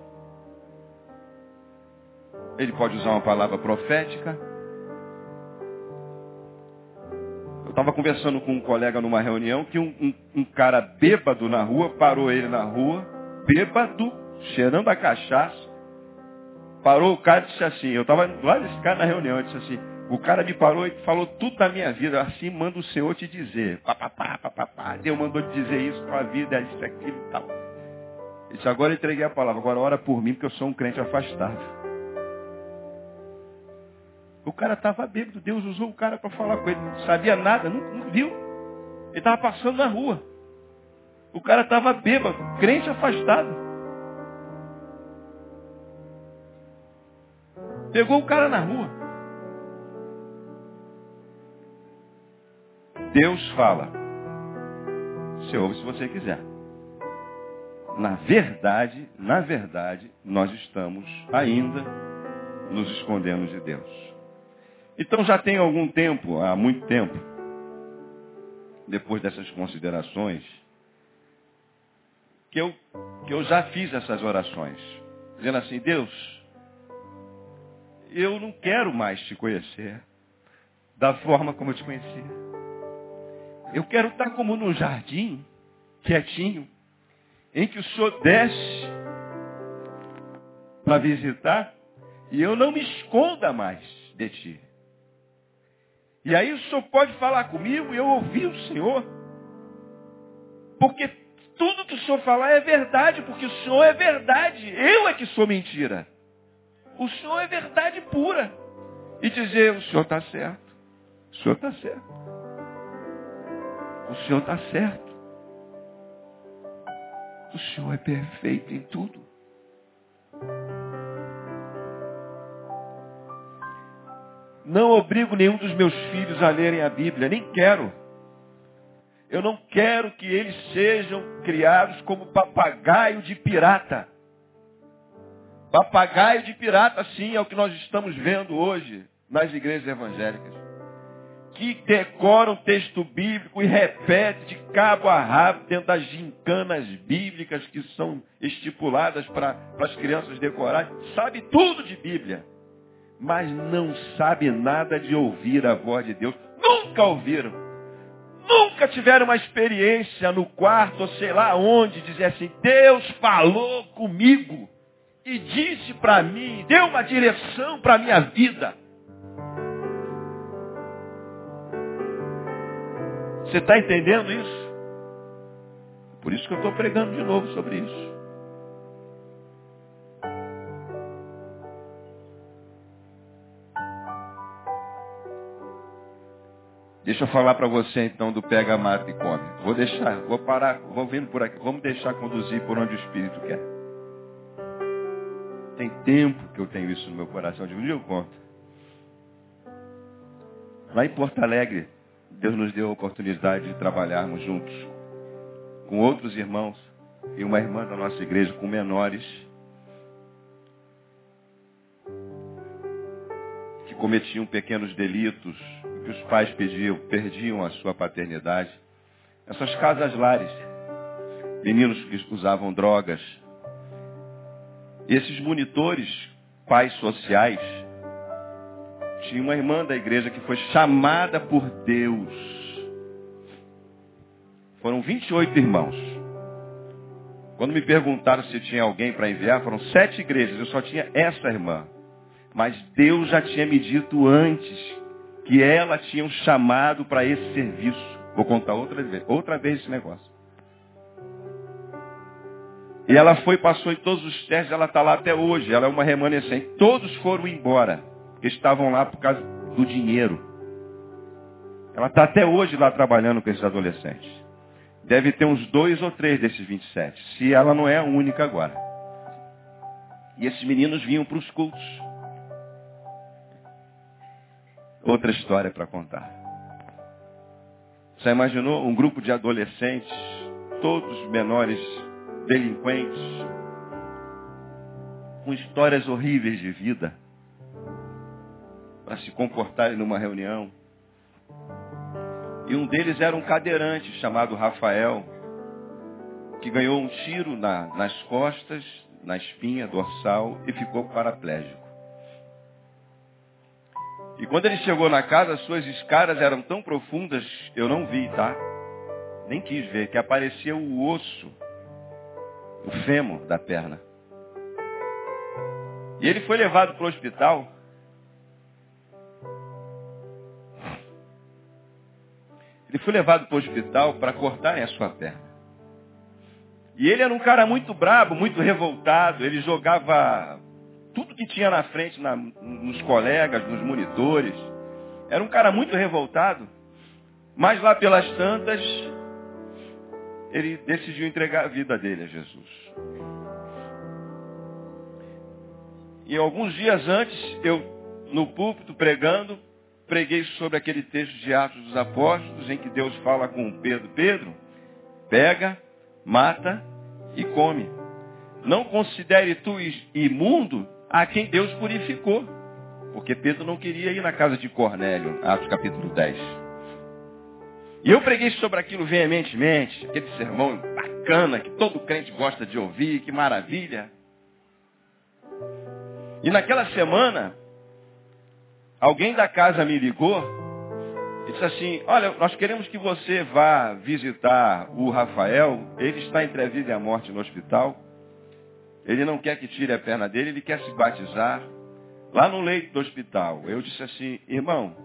[SPEAKER 1] Ele pode usar uma palavra profética. Eu estava conversando com um colega numa reunião que um, um, um, cara bêbado na rua parou ele na rua, bêbado, cheirando a cachaça. Parou o cara e disse assim, eu estava lá nesse cara na reunião, disse assim, o cara me parou e falou tudo da minha vida. Assim manda o Senhor te dizer. Papapá, papapá. Deus mandou te dizer isso, tua vida, isso, aquilo e tal. Ele disse, agora entreguei a palavra. Agora ora por mim, porque eu sou um crente afastado. O cara estava bêbado. Deus usou o cara para falar com ele. Não sabia nada, não, não viu. Ele estava passando na rua. O cara estava bêbado, crente afastado. Pegou o cara na rua. Deus fala. Você ouve se você quiser. Na verdade, na verdade, nós estamos ainda nos escondendo de Deus. Então já tem algum tempo, há muito tempo, depois dessas considerações, que eu, que eu já fiz essas orações. Dizendo assim, Deus, eu não quero mais te conhecer da forma como eu te conhecia. Eu quero estar como no jardim, quietinho, em que o Senhor desce para visitar e eu não me esconda mais de ti. E aí o Senhor pode falar comigo e eu ouvir o Senhor. Porque tudo que o Senhor falar é verdade, porque o Senhor é verdade. Eu é que sou mentira. O Senhor é verdade pura. E dizer, o Senhor está certo. O Senhor está certo. O Senhor está certo. O Senhor é perfeito em tudo. Não obrigo nenhum dos meus filhos a lerem a Bíblia, nem quero. Eu não quero que eles sejam criados como papagaio de pirata. Papagaio de pirata, sim, é o que nós estamos vendo hoje nas igrejas evangélicas que decoram texto bíblico e repete de cabo a rabo dentro das gincanas bíblicas que são estipuladas para as crianças decorarem, sabe tudo de Bíblia, mas não sabe nada de ouvir a voz de Deus. Nunca ouviram. Nunca tiveram uma experiência no quarto, ou sei lá onde, dizer assim, Deus falou comigo e disse para mim, deu uma direção para a minha vida. Você está entendendo isso? Por isso que eu estou pregando de novo sobre isso. Deixa eu falar para você então do pega, mata e come. Vou deixar, vou parar, vou vindo por aqui. Vamos deixar conduzir por onde o Espírito quer. Tem tempo que eu tenho isso no meu coração. De um dia eu conto. Lá em Porto Alegre, Deus nos deu a oportunidade de trabalharmos juntos com outros irmãos e uma irmã da nossa igreja com menores que cometiam pequenos delitos, que os pais pediam, perdiam a sua paternidade. Essas casas lares, meninos que usavam drogas. Esses monitores, pais sociais, tinha uma irmã da igreja que foi chamada por Deus. Foram 28 irmãos. Quando me perguntaram se tinha alguém para enviar, foram sete igrejas. Eu só tinha essa irmã. Mas Deus já tinha me dito antes que ela tinha um chamado para esse serviço. Vou contar outra vez, outra vez esse negócio. E ela foi, passou em todos os testes, ela está lá até hoje. Ela é uma remanescente. Todos foram embora estavam lá por causa do dinheiro. Ela está até hoje lá trabalhando com esses adolescentes. Deve ter uns dois ou três desses 27, se ela não é a única agora. E esses meninos vinham para os cultos. Outra história para contar. Você imaginou um grupo de adolescentes, todos menores delinquentes, com histórias horríveis de vida, para se comportarem numa reunião. E um deles era um cadeirante chamado Rafael, que ganhou um tiro na, nas costas, na espinha dorsal e ficou paraplégico. E quando ele chegou na casa, suas escaras eram tão profundas, eu não vi, tá? Nem quis ver, que aparecia o osso, o fêmur da perna. E ele foi levado para o hospital. Ele foi levado para o hospital para cortarem a sua perna. E ele era um cara muito brabo, muito revoltado. Ele jogava tudo que tinha na frente, na, nos colegas, nos monitores. Era um cara muito revoltado. Mas lá pelas tantas, ele decidiu entregar a vida dele a Jesus. E alguns dias antes, eu, no púlpito, pregando, preguei sobre aquele texto de Atos dos Apóstolos, em que Deus fala com Pedro, Pedro, pega, mata e come. Não considere tu imundo a quem Deus purificou. Porque Pedro não queria ir na casa de Cornélio, Atos capítulo 10. E eu preguei sobre aquilo veementemente, aquele sermão bacana que todo crente gosta de ouvir, que maravilha. E naquela semana, alguém da casa me ligou e disse assim, olha, nós queremos que você vá visitar o Rafael, ele está entre a vida e a morte no hospital. Ele não quer que tire a perna dele, ele quer se batizar lá no leito do hospital. Eu disse assim, irmão,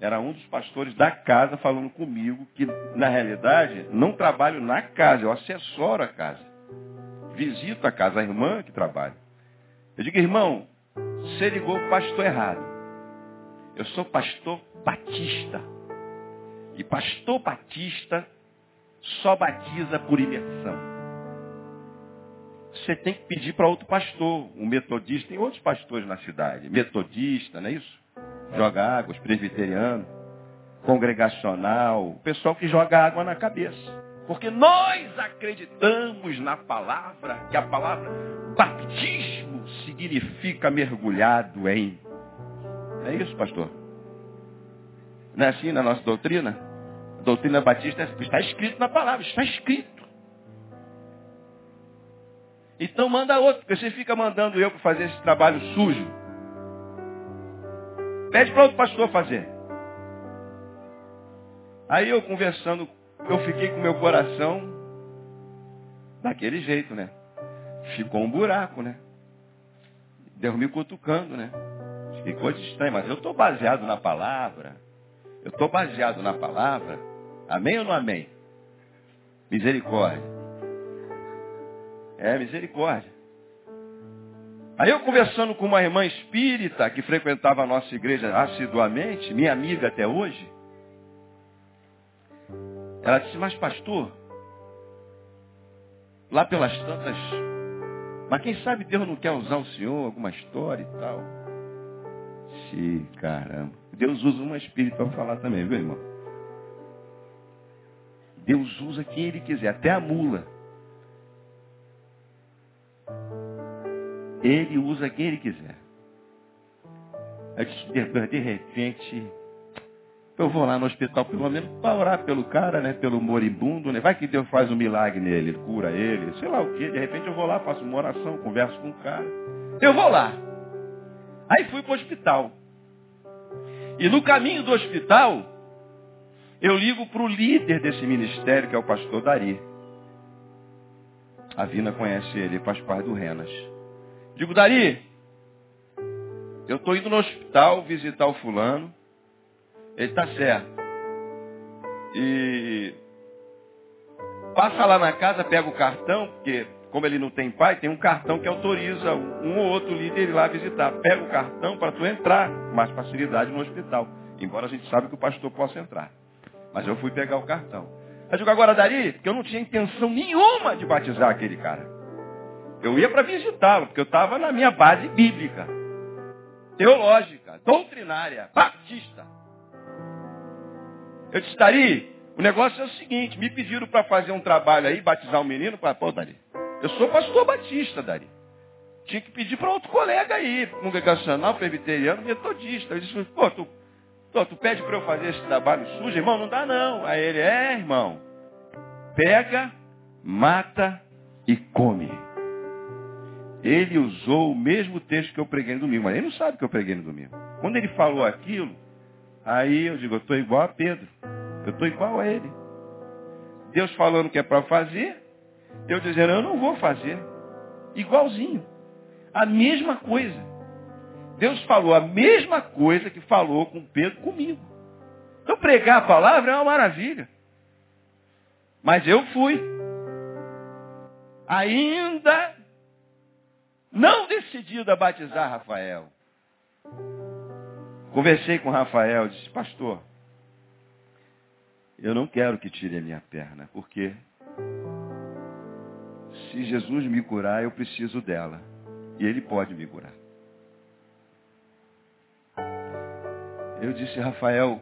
[SPEAKER 1] era um dos pastores da casa falando comigo que, na realidade, não trabalho na casa, eu assessoro a casa. Visito a casa, a irmã que trabalha. Eu digo, irmão, você ligou o pastor errado. Eu sou pastor batista. E pastor batista só batiza por imersão você tem que pedir para outro pastor, um metodista. Tem outros pastores na cidade. Metodista, não é isso? Joga água, os presbiterianos, congregacional, o pessoal que joga água na cabeça. Porque nós acreditamos na palavra, que a palavra batismo significa mergulhado em. É isso, pastor? Não é assim na nossa doutrina? A doutrina batista está escrito na palavra, está escrito. Então manda outro, porque você fica mandando eu para fazer esse trabalho sujo. Pede para outro pastor fazer. Aí eu conversando, eu fiquei com meu coração daquele jeito, né? Ficou um buraco, né? Me cutucando, né? Coisa estranha, mas eu estou baseado na palavra. Eu estou baseado na palavra. Amém ou não amém? Misericórdia. É, misericórdia. Aí eu conversando com uma irmã espírita que frequentava a nossa igreja assiduamente, minha amiga até hoje, ela disse, mas pastor, lá pelas tantas, mas quem sabe Deus não quer usar o Senhor, alguma história e tal. Sim, caramba. Deus usa uma espírita para falar também, viu, irmão? Deus usa quem ele quiser, até a mula. Ele usa quem ele quiser. De repente, eu vou lá no hospital pelo menos para orar pelo cara, né? Pelo moribundo, né? Vai que Deus faz um milagre nele, cura ele, sei lá o quê. De repente eu vou lá, faço uma oração, converso com o cara. Eu vou lá. Aí fui para o hospital. E no caminho do hospital, eu ligo para o líder desse ministério, que é o pastor Dari. A Vina conhece ele, faz parte do Renas. Digo, Dari, eu estou indo no hospital visitar o fulano. Ele está certo. E passa lá na casa, pega o cartão, porque como ele não tem pai, tem um cartão que autoriza um ou outro líder ir lá visitar. Pega o cartão para tu entrar mais facilidade no hospital. Embora a gente saiba que o pastor possa entrar. Mas eu fui pegar o cartão. Eu digo agora, Dari, que eu não tinha intenção nenhuma de batizar aquele cara. Eu ia para visitá-lo, porque eu estava na minha base bíblica, teológica, doutrinária, batista. Eu disse, Dari, o negócio é o seguinte, me pediram para fazer um trabalho aí, batizar um menino, para pô, Dari, eu sou pastor batista, Dari. Tinha que pedir para outro colega aí, congregacional, presbiteriano, metodista. Eu disse, pô, tu, tu, tu pede para eu fazer esse trabalho sujo, irmão? Não dá não. Aí ele, é, irmão, pega, mata e come. Ele usou o mesmo texto que eu preguei no domingo, mas ele não sabe que eu preguei no domingo. Quando ele falou aquilo, aí eu digo, eu estou igual a Pedro. Eu estou igual a ele. Deus falando que é para fazer, eu dizendo, eu não vou fazer. Igualzinho. A mesma coisa. Deus falou a mesma coisa que falou com Pedro comigo. Então pregar a palavra é uma maravilha. Mas eu fui. Ainda não decidido a batizar Rafael. Conversei com Rafael, disse, pastor, eu não quero que tire a minha perna, porque se Jesus me curar, eu preciso dela. E ele pode me curar. Eu disse, Rafael,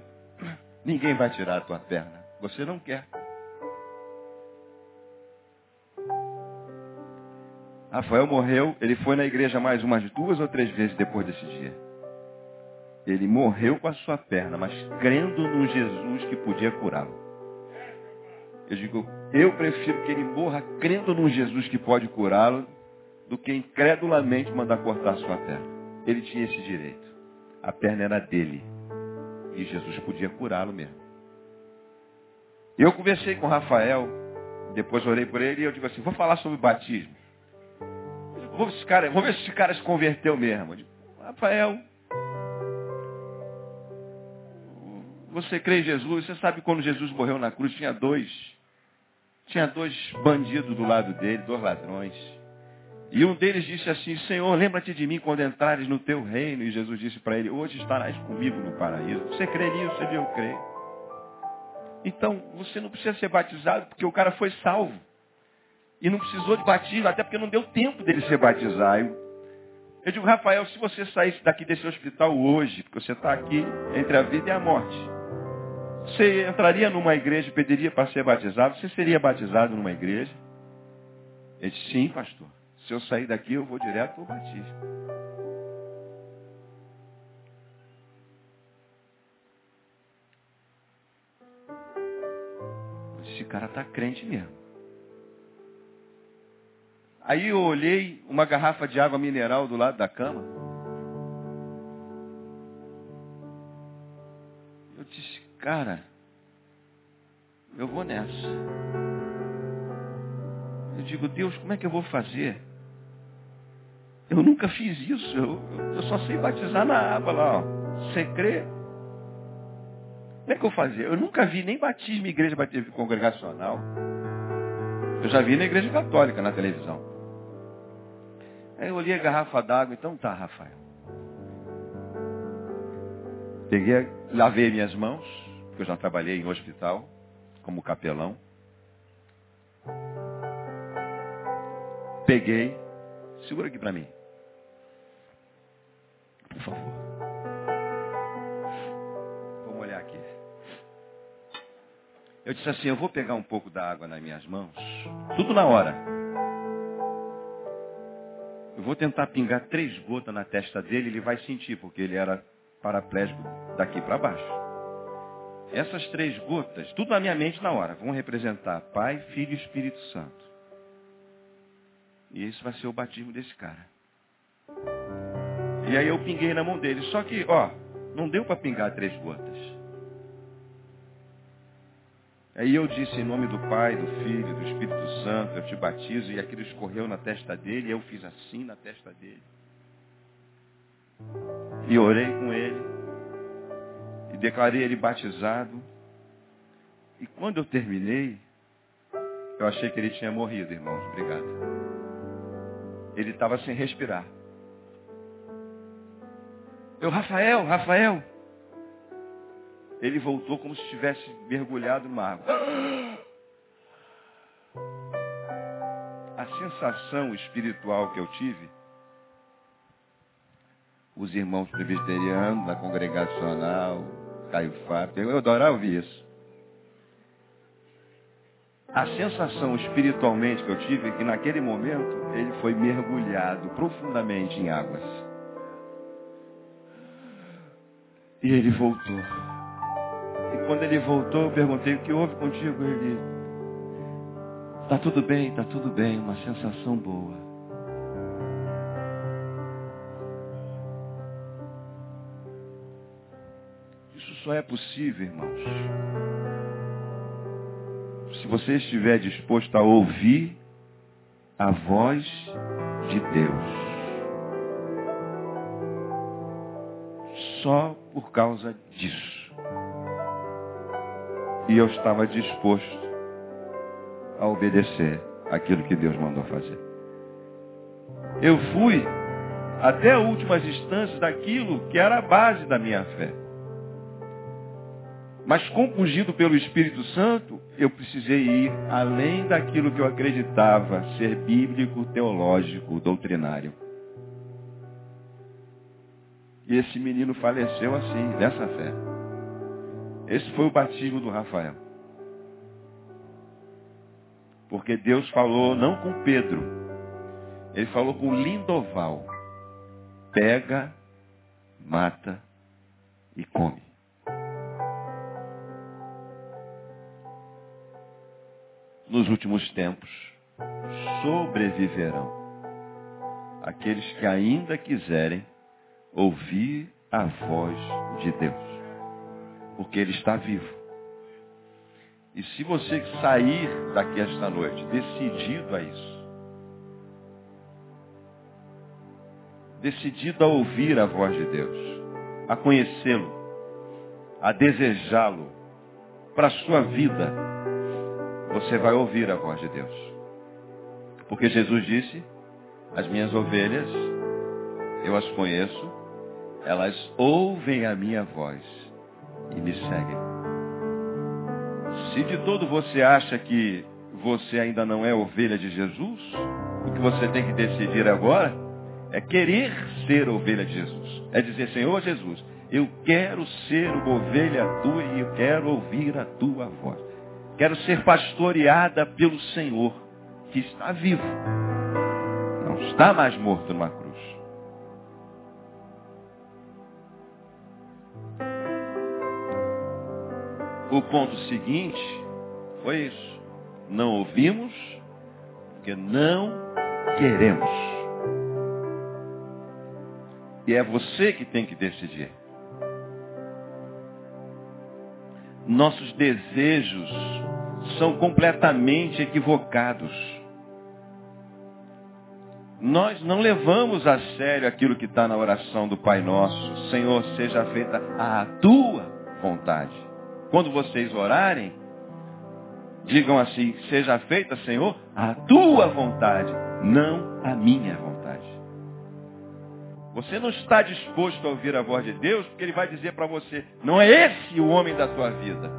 [SPEAKER 1] ninguém vai tirar a tua perna. Você não quer. Rafael morreu, ele foi na igreja mais umas duas ou três vezes depois desse dia. Ele morreu com a sua perna, mas crendo no Jesus que podia curá-lo. Eu digo, eu prefiro que ele morra crendo num Jesus que pode curá-lo, do que incredulamente mandar cortar sua perna. Ele tinha esse direito. A perna era dele. E Jesus podia curá-lo mesmo. Eu conversei com Rafael, depois orei por ele e eu digo assim, vou falar sobre batismo. Vou ver se esse cara, vou ver se esse cara se converteu mesmo. Rafael, você crê em Jesus? Você sabe quando Jesus morreu na cruz, tinha dois. Tinha dois bandidos do lado dele, dois ladrões. E um deles disse assim, Senhor, lembra-te de mim quando entrares no teu reino. E Jesus disse para ele, hoje estarás comigo no paraíso. Você crê nisso? Ele, eu creio. Então, você não precisa ser batizado porque o cara foi salvo. E não precisou de batismo, até porque não deu tempo dele ser batizado. Eu digo, Rafael, se você saísse daqui desse hospital hoje, porque você está aqui entre a vida e a morte, você entraria numa igreja e pediria para ser batizado? Você seria batizado numa igreja? Ele disse, sim, pastor. Se eu sair daqui, eu vou direto para o batismo. Esse cara está crente mesmo. Aí eu olhei uma garrafa de água mineral do lado da cama. Eu disse, cara, eu vou nessa. Eu digo, Deus, como é que eu vou fazer? Eu nunca fiz isso. Eu, eu só sei batizar na água lá. Ó. Você crê? Como é que eu fazia? Eu nunca vi nem batismo em igreja batismo congregacional. Eu já vi na igreja católica na televisão. Aí eu olhei a garrafa d'água, então tá, Rafael. Peguei, lavei minhas mãos, porque eu já trabalhei em hospital, como capelão. Peguei, segura aqui para mim. Por favor. Vamos olhar aqui. Eu disse assim, eu vou pegar um pouco da água nas minhas mãos, tudo na hora. Eu vou tentar pingar três gotas na testa dele, ele vai sentir, porque ele era paraplégico daqui para baixo. Essas três gotas, tudo na minha mente na hora, vão representar Pai, Filho e Espírito Santo. E esse vai ser o batismo desse cara. E aí eu pinguei na mão dele. Só que, ó, não deu para pingar três gotas. Aí eu disse em nome do Pai, do Filho, do Espírito Santo, eu te batizo, e aquilo escorreu na testa dele, e eu fiz assim na testa dele. E orei com ele, e declarei ele batizado. E quando eu terminei, eu achei que ele tinha morrido, irmãos. Obrigado. Ele estava sem respirar. Eu, Rafael, Rafael, ele voltou como se tivesse mergulhado numa água. sensação espiritual que eu tive, os irmãos presbiterianos, da congregacional, Caio Fábio, eu adorava ouvir isso. A sensação espiritualmente que eu tive é que naquele momento ele foi mergulhado profundamente em águas. E ele voltou. Quando ele voltou, eu perguntei o que houve contigo. Ele, está tudo bem, está tudo bem, uma sensação boa. Isso só é possível, irmãos, se você estiver disposto a ouvir a voz de Deus. Só por causa disso. E eu estava disposto a obedecer aquilo que Deus mandou fazer. Eu fui até as últimas instâncias daquilo que era a base da minha fé. Mas compungido pelo Espírito Santo, eu precisei ir além daquilo que eu acreditava ser bíblico, teológico, doutrinário. E esse menino faleceu assim, dessa fé. Esse foi o batismo do Rafael. Porque Deus falou não com Pedro, ele falou com Lindoval. Pega, mata e come. nos últimos tempos sobreviverão aqueles que ainda quiserem ouvir a voz de Deus. Porque Ele está vivo. E se você sair daqui esta noite decidido a isso, decidido a ouvir a voz de Deus, a conhecê-lo, a desejá-lo para a sua vida, você vai ouvir a voz de Deus. Porque Jesus disse, as minhas ovelhas, eu as conheço, elas ouvem a minha voz e me seguem. Se de todo você acha que você ainda não é ovelha de Jesus, o que você tem que decidir agora é querer ser ovelha de Jesus. É dizer, Senhor Jesus, eu quero ser uma ovelha tua e eu quero ouvir a tua voz. Quero ser pastoreada pelo Senhor, que está vivo. Não está mais morto numa cruz. O ponto seguinte foi isso. Não ouvimos porque não queremos. E é você que tem que decidir. nossos desejos são completamente equivocados. Nós não levamos a sério aquilo que está na oração do Pai Nosso. Senhor, seja feita a tua vontade. Quando vocês orarem, digam assim, seja feita, Senhor, a tua vontade, não a minha vontade. Você não está disposto a ouvir a voz de Deus, porque Ele vai dizer para você, não é esse o homem da tua vida.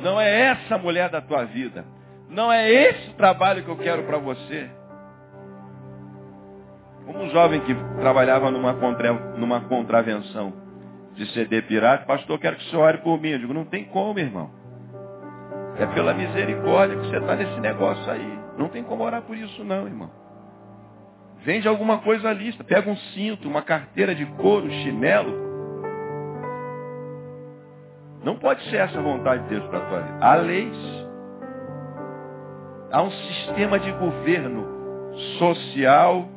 [SPEAKER 1] Não é essa a mulher da tua vida. Não é esse o trabalho que eu quero para você. Como um jovem que trabalhava numa, contra, numa contravenção de CD pirata, pastor, quero que você ore por mim. Eu digo, não tem como, irmão. É pela misericórdia que você está nesse negócio aí. Não tem como orar por isso não, irmão. Vende alguma coisa à lista. Pega um cinto, uma carteira de couro, chinelo. Não pode ser essa a vontade de Deus para tua vida. Há leis. Há um sistema de governo social.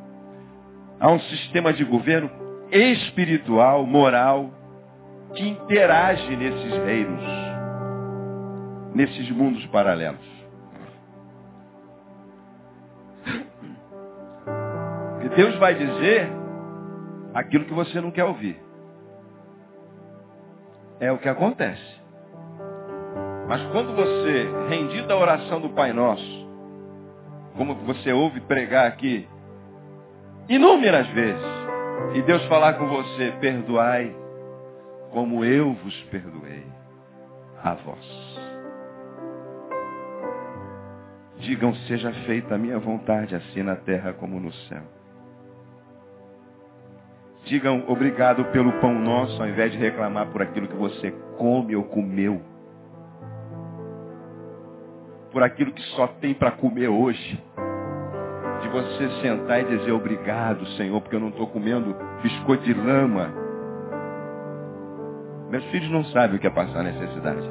[SPEAKER 1] Há um sistema de governo espiritual, moral, que interage nesses reinos, nesses mundos paralelos. Deus vai dizer aquilo que você não quer ouvir. É o que acontece. Mas quando você, rendido à oração do Pai Nosso, como você ouve pregar aqui, inúmeras vezes, e Deus falar com você, perdoai como eu vos perdoei a vós. Digam, seja feita a minha vontade, assim na terra como no céu. Digam obrigado pelo pão nosso, ao invés de reclamar por aquilo que você come ou comeu. Por aquilo que só tem para comer hoje. De você sentar e dizer obrigado, Senhor, porque eu não estou comendo biscoito de lama. Meus filhos não sabem o que é passar necessidade.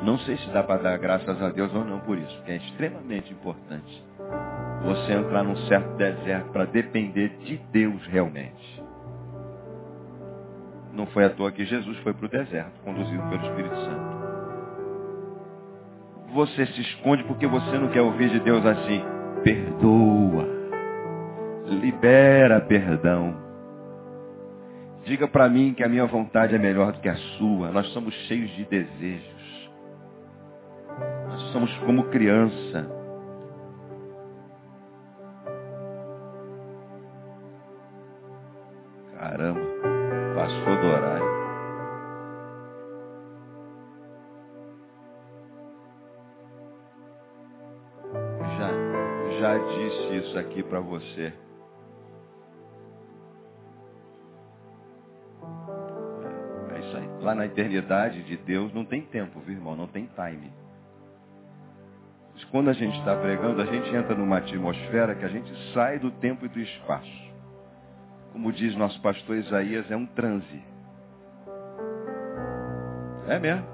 [SPEAKER 1] Não sei se dá para dar graças a Deus ou não por isso, porque é extremamente importante você entrar num certo deserto para depender de Deus realmente. Não foi à toa que Jesus foi para o deserto, conduzido pelo Espírito Santo. Você se esconde porque você não quer ouvir de Deus assim. Perdoa. Libera perdão. Diga para mim que a minha vontade é melhor do que a sua. Nós somos cheios de desejos. Nós somos como criança. Caramba, passou do horário. Já, já disse isso aqui para você. Lá na eternidade de Deus não tem tempo, viu, irmão? Não tem time. Quando a gente está pregando, a gente entra numa atmosfera que a gente sai do tempo e do espaço como diz nosso pastor Isaías, é um transe. É mesmo.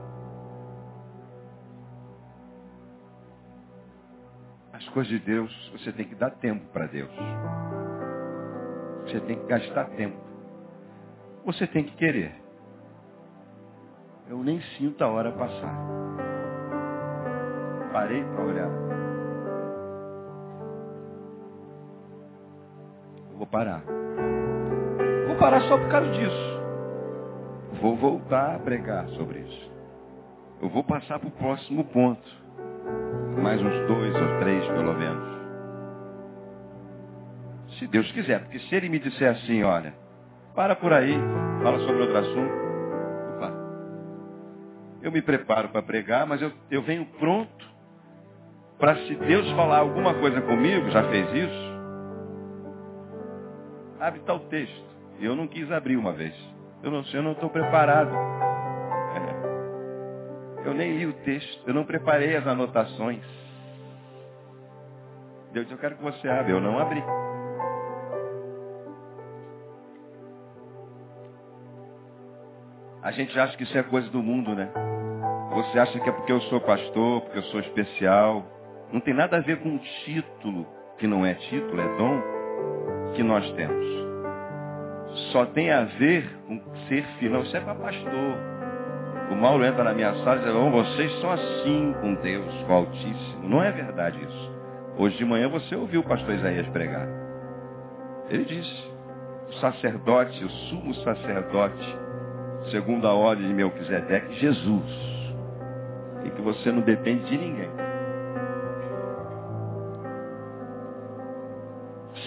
[SPEAKER 1] As coisas de Deus, você tem que dar tempo para Deus. Você tem que gastar tempo. Você tem que querer. Eu nem sinto a hora passar. Parei para olhar. Eu vou parar parar só por causa disso. Vou voltar a pregar sobre isso. Eu vou passar para o próximo ponto. Mais uns dois ou três, pelo menos. Se Deus quiser. Porque se ele me disser assim, olha, para por aí, fala sobre outro assunto. Eu me preparo para pregar, mas eu, eu venho pronto para se Deus falar alguma coisa comigo, já fez isso, abre tal texto. Eu não quis abrir uma vez. Eu não eu não estou preparado. É. Eu nem li o texto, eu não preparei as anotações. Deus eu quero que você abra. Eu não abri. A gente acha que isso é coisa do mundo, né? Você acha que é porque eu sou pastor, porque eu sou especial. Não tem nada a ver com o título, que não é título, é dom, que nós temos só tem a ver com ser filho. isso é para pastor. O Mauro entra na minha sala e diz, oh, vocês são assim com Deus, com o Altíssimo. Não é verdade isso. Hoje de manhã você ouviu o pastor Isaías pregar. Ele disse, o sacerdote, o sumo sacerdote, segundo a ordem de Melquisedeque, Jesus. E que você não depende de ninguém.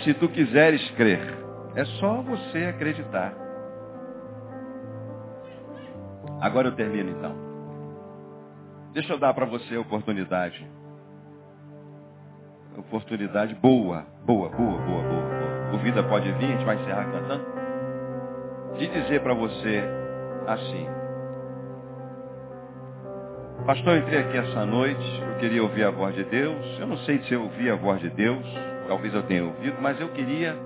[SPEAKER 1] Se tu quiseres crer, é só você acreditar. Agora eu termino então. Deixa eu dar para você a oportunidade. Oportunidade boa, boa, boa, boa, boa, boa. O vida pode vir, a gente vai encerrar cantando. De dizer para você assim. Pastor, eu entrei aqui essa noite, eu queria ouvir a voz de Deus. Eu não sei se eu ouvi a voz de Deus, talvez eu tenha ouvido, mas eu queria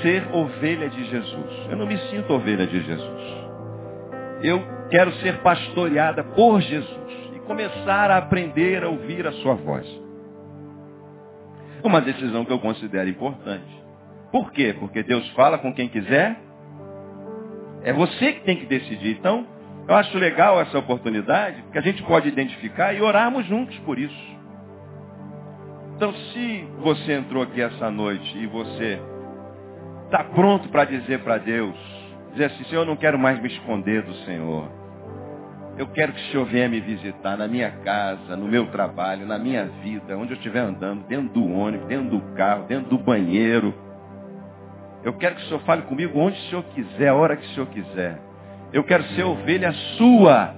[SPEAKER 1] ser ovelha de Jesus. Eu não me sinto ovelha de Jesus. Eu quero ser pastoreada por Jesus e começar a aprender a ouvir a sua voz. Uma decisão que eu considero importante. Por quê? Porque Deus fala com quem quiser. É você que tem que decidir. Então, eu acho legal essa oportunidade, porque a gente pode identificar e orarmos juntos por isso. Então, se você entrou aqui essa noite e você está pronto para dizer para Deus, dizer assim, Senhor, eu não quero mais me esconder do Senhor. Eu quero que o Senhor venha me visitar na minha casa, no meu trabalho, na minha vida, onde eu estiver andando, dentro do ônibus, dentro do carro, dentro do banheiro. Eu quero que o Senhor fale comigo onde o Senhor quiser, a hora que o Senhor quiser. Eu quero ser ovelha sua.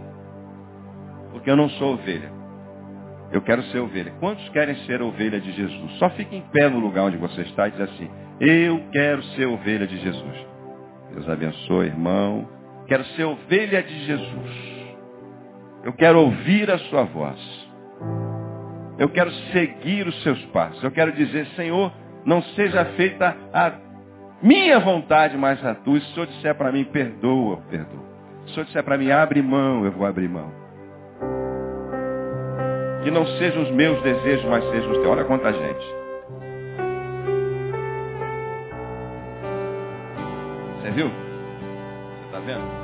[SPEAKER 1] porque eu não sou ovelha. Eu quero ser ovelha. Quantos querem ser ovelha de Jesus? Só fique em pé no lugar onde você está e diz assim, eu quero ser ovelha de Jesus. Deus abençoe, irmão. Quero ser ovelha de Jesus. Eu quero ouvir a sua voz. Eu quero seguir os seus passos. Eu quero dizer, Senhor, não seja feita a minha vontade, mas a tua. Se o Senhor disser para mim, perdoa, perdoa. Se o Senhor disser para mim, abre mão, eu vou abrir mão. Que não sejam os meus desejos, mas sejam os teus. Olha quanta gente. Você viu? Você está vendo?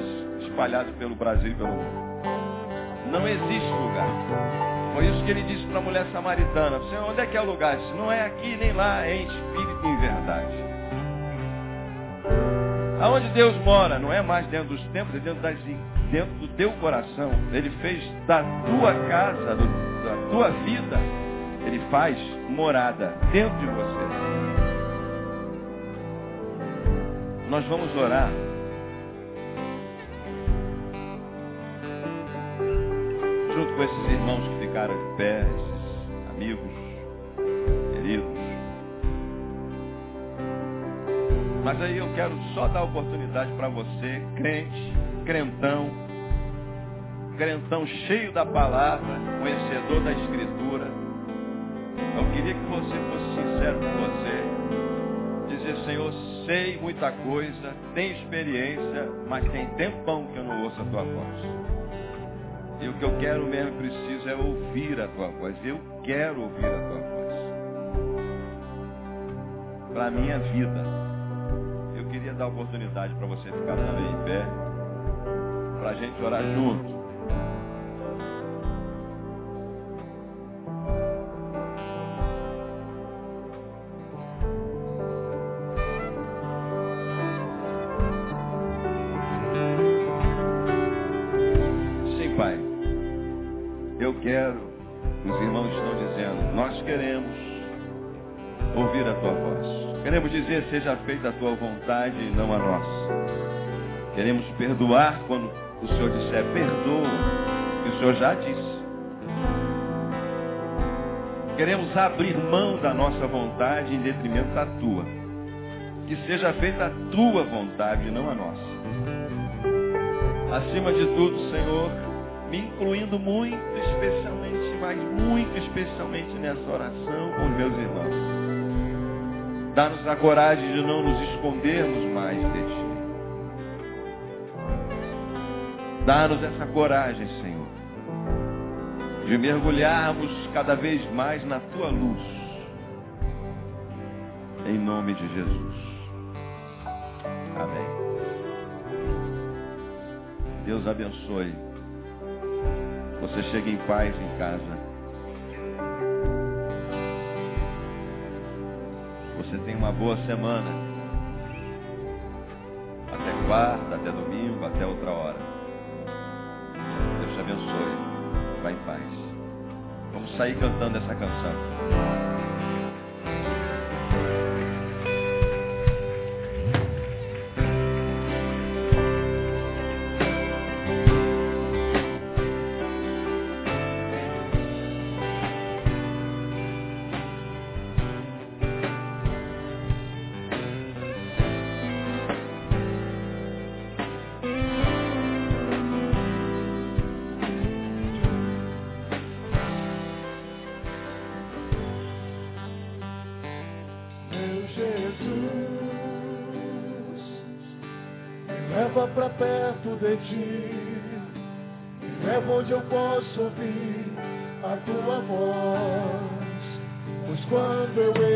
[SPEAKER 1] espalhadas pelo Brasil e pelo mundo. Não existe lugar. Foi isso que ele disse para a mulher samaritana. Senhor, onde é que é o lugar? Disse, não é aqui nem lá, é em espírito e em verdade. Aonde Deus mora, não é mais dentro dos templos, é dentro das dentro do teu coração. Ele fez da tua casa, do, da tua vida, ele faz morada dentro de você. Nós vamos orar. Com esses irmãos que ficaram de pé, esses amigos, queridos. Mas aí eu quero só dar oportunidade para você, crente, crentão, crentão cheio da palavra, conhecedor da escritura. Eu queria que você fosse sincero com você. Dizer, Senhor, sei muita coisa, tenho experiência, mas tem tempão que eu não ouço a tua voz. E o que eu quero mesmo, preciso, é ouvir a tua voz. Eu quero ouvir a tua voz. Para a minha vida. Eu queria dar oportunidade para você ficar também em pé. para a gente orar junto. Seja feita a tua vontade e não a nossa. Queremos perdoar quando o Senhor disser perdoa, e o Senhor já disse. Queremos abrir mão da nossa vontade em detrimento da tua. Que seja feita a tua vontade e não a nossa. Acima de tudo, Senhor, me incluindo muito especialmente, mas muito especialmente nessa oração com os meus irmãos. Dá-nos a coragem de não nos escondermos mais de ti. Dá-nos essa coragem, Senhor, de mergulharmos cada vez mais na tua luz. Em nome de Jesus. Amém. Deus abençoe. Você chega em paz em casa. Você tem uma boa semana. Até quarta, até domingo, até outra hora. Deus te abençoe. Vá em paz. Vamos sair cantando essa canção.
[SPEAKER 2] De ti, leva onde eu posso ouvir a tua voz, pois quando eu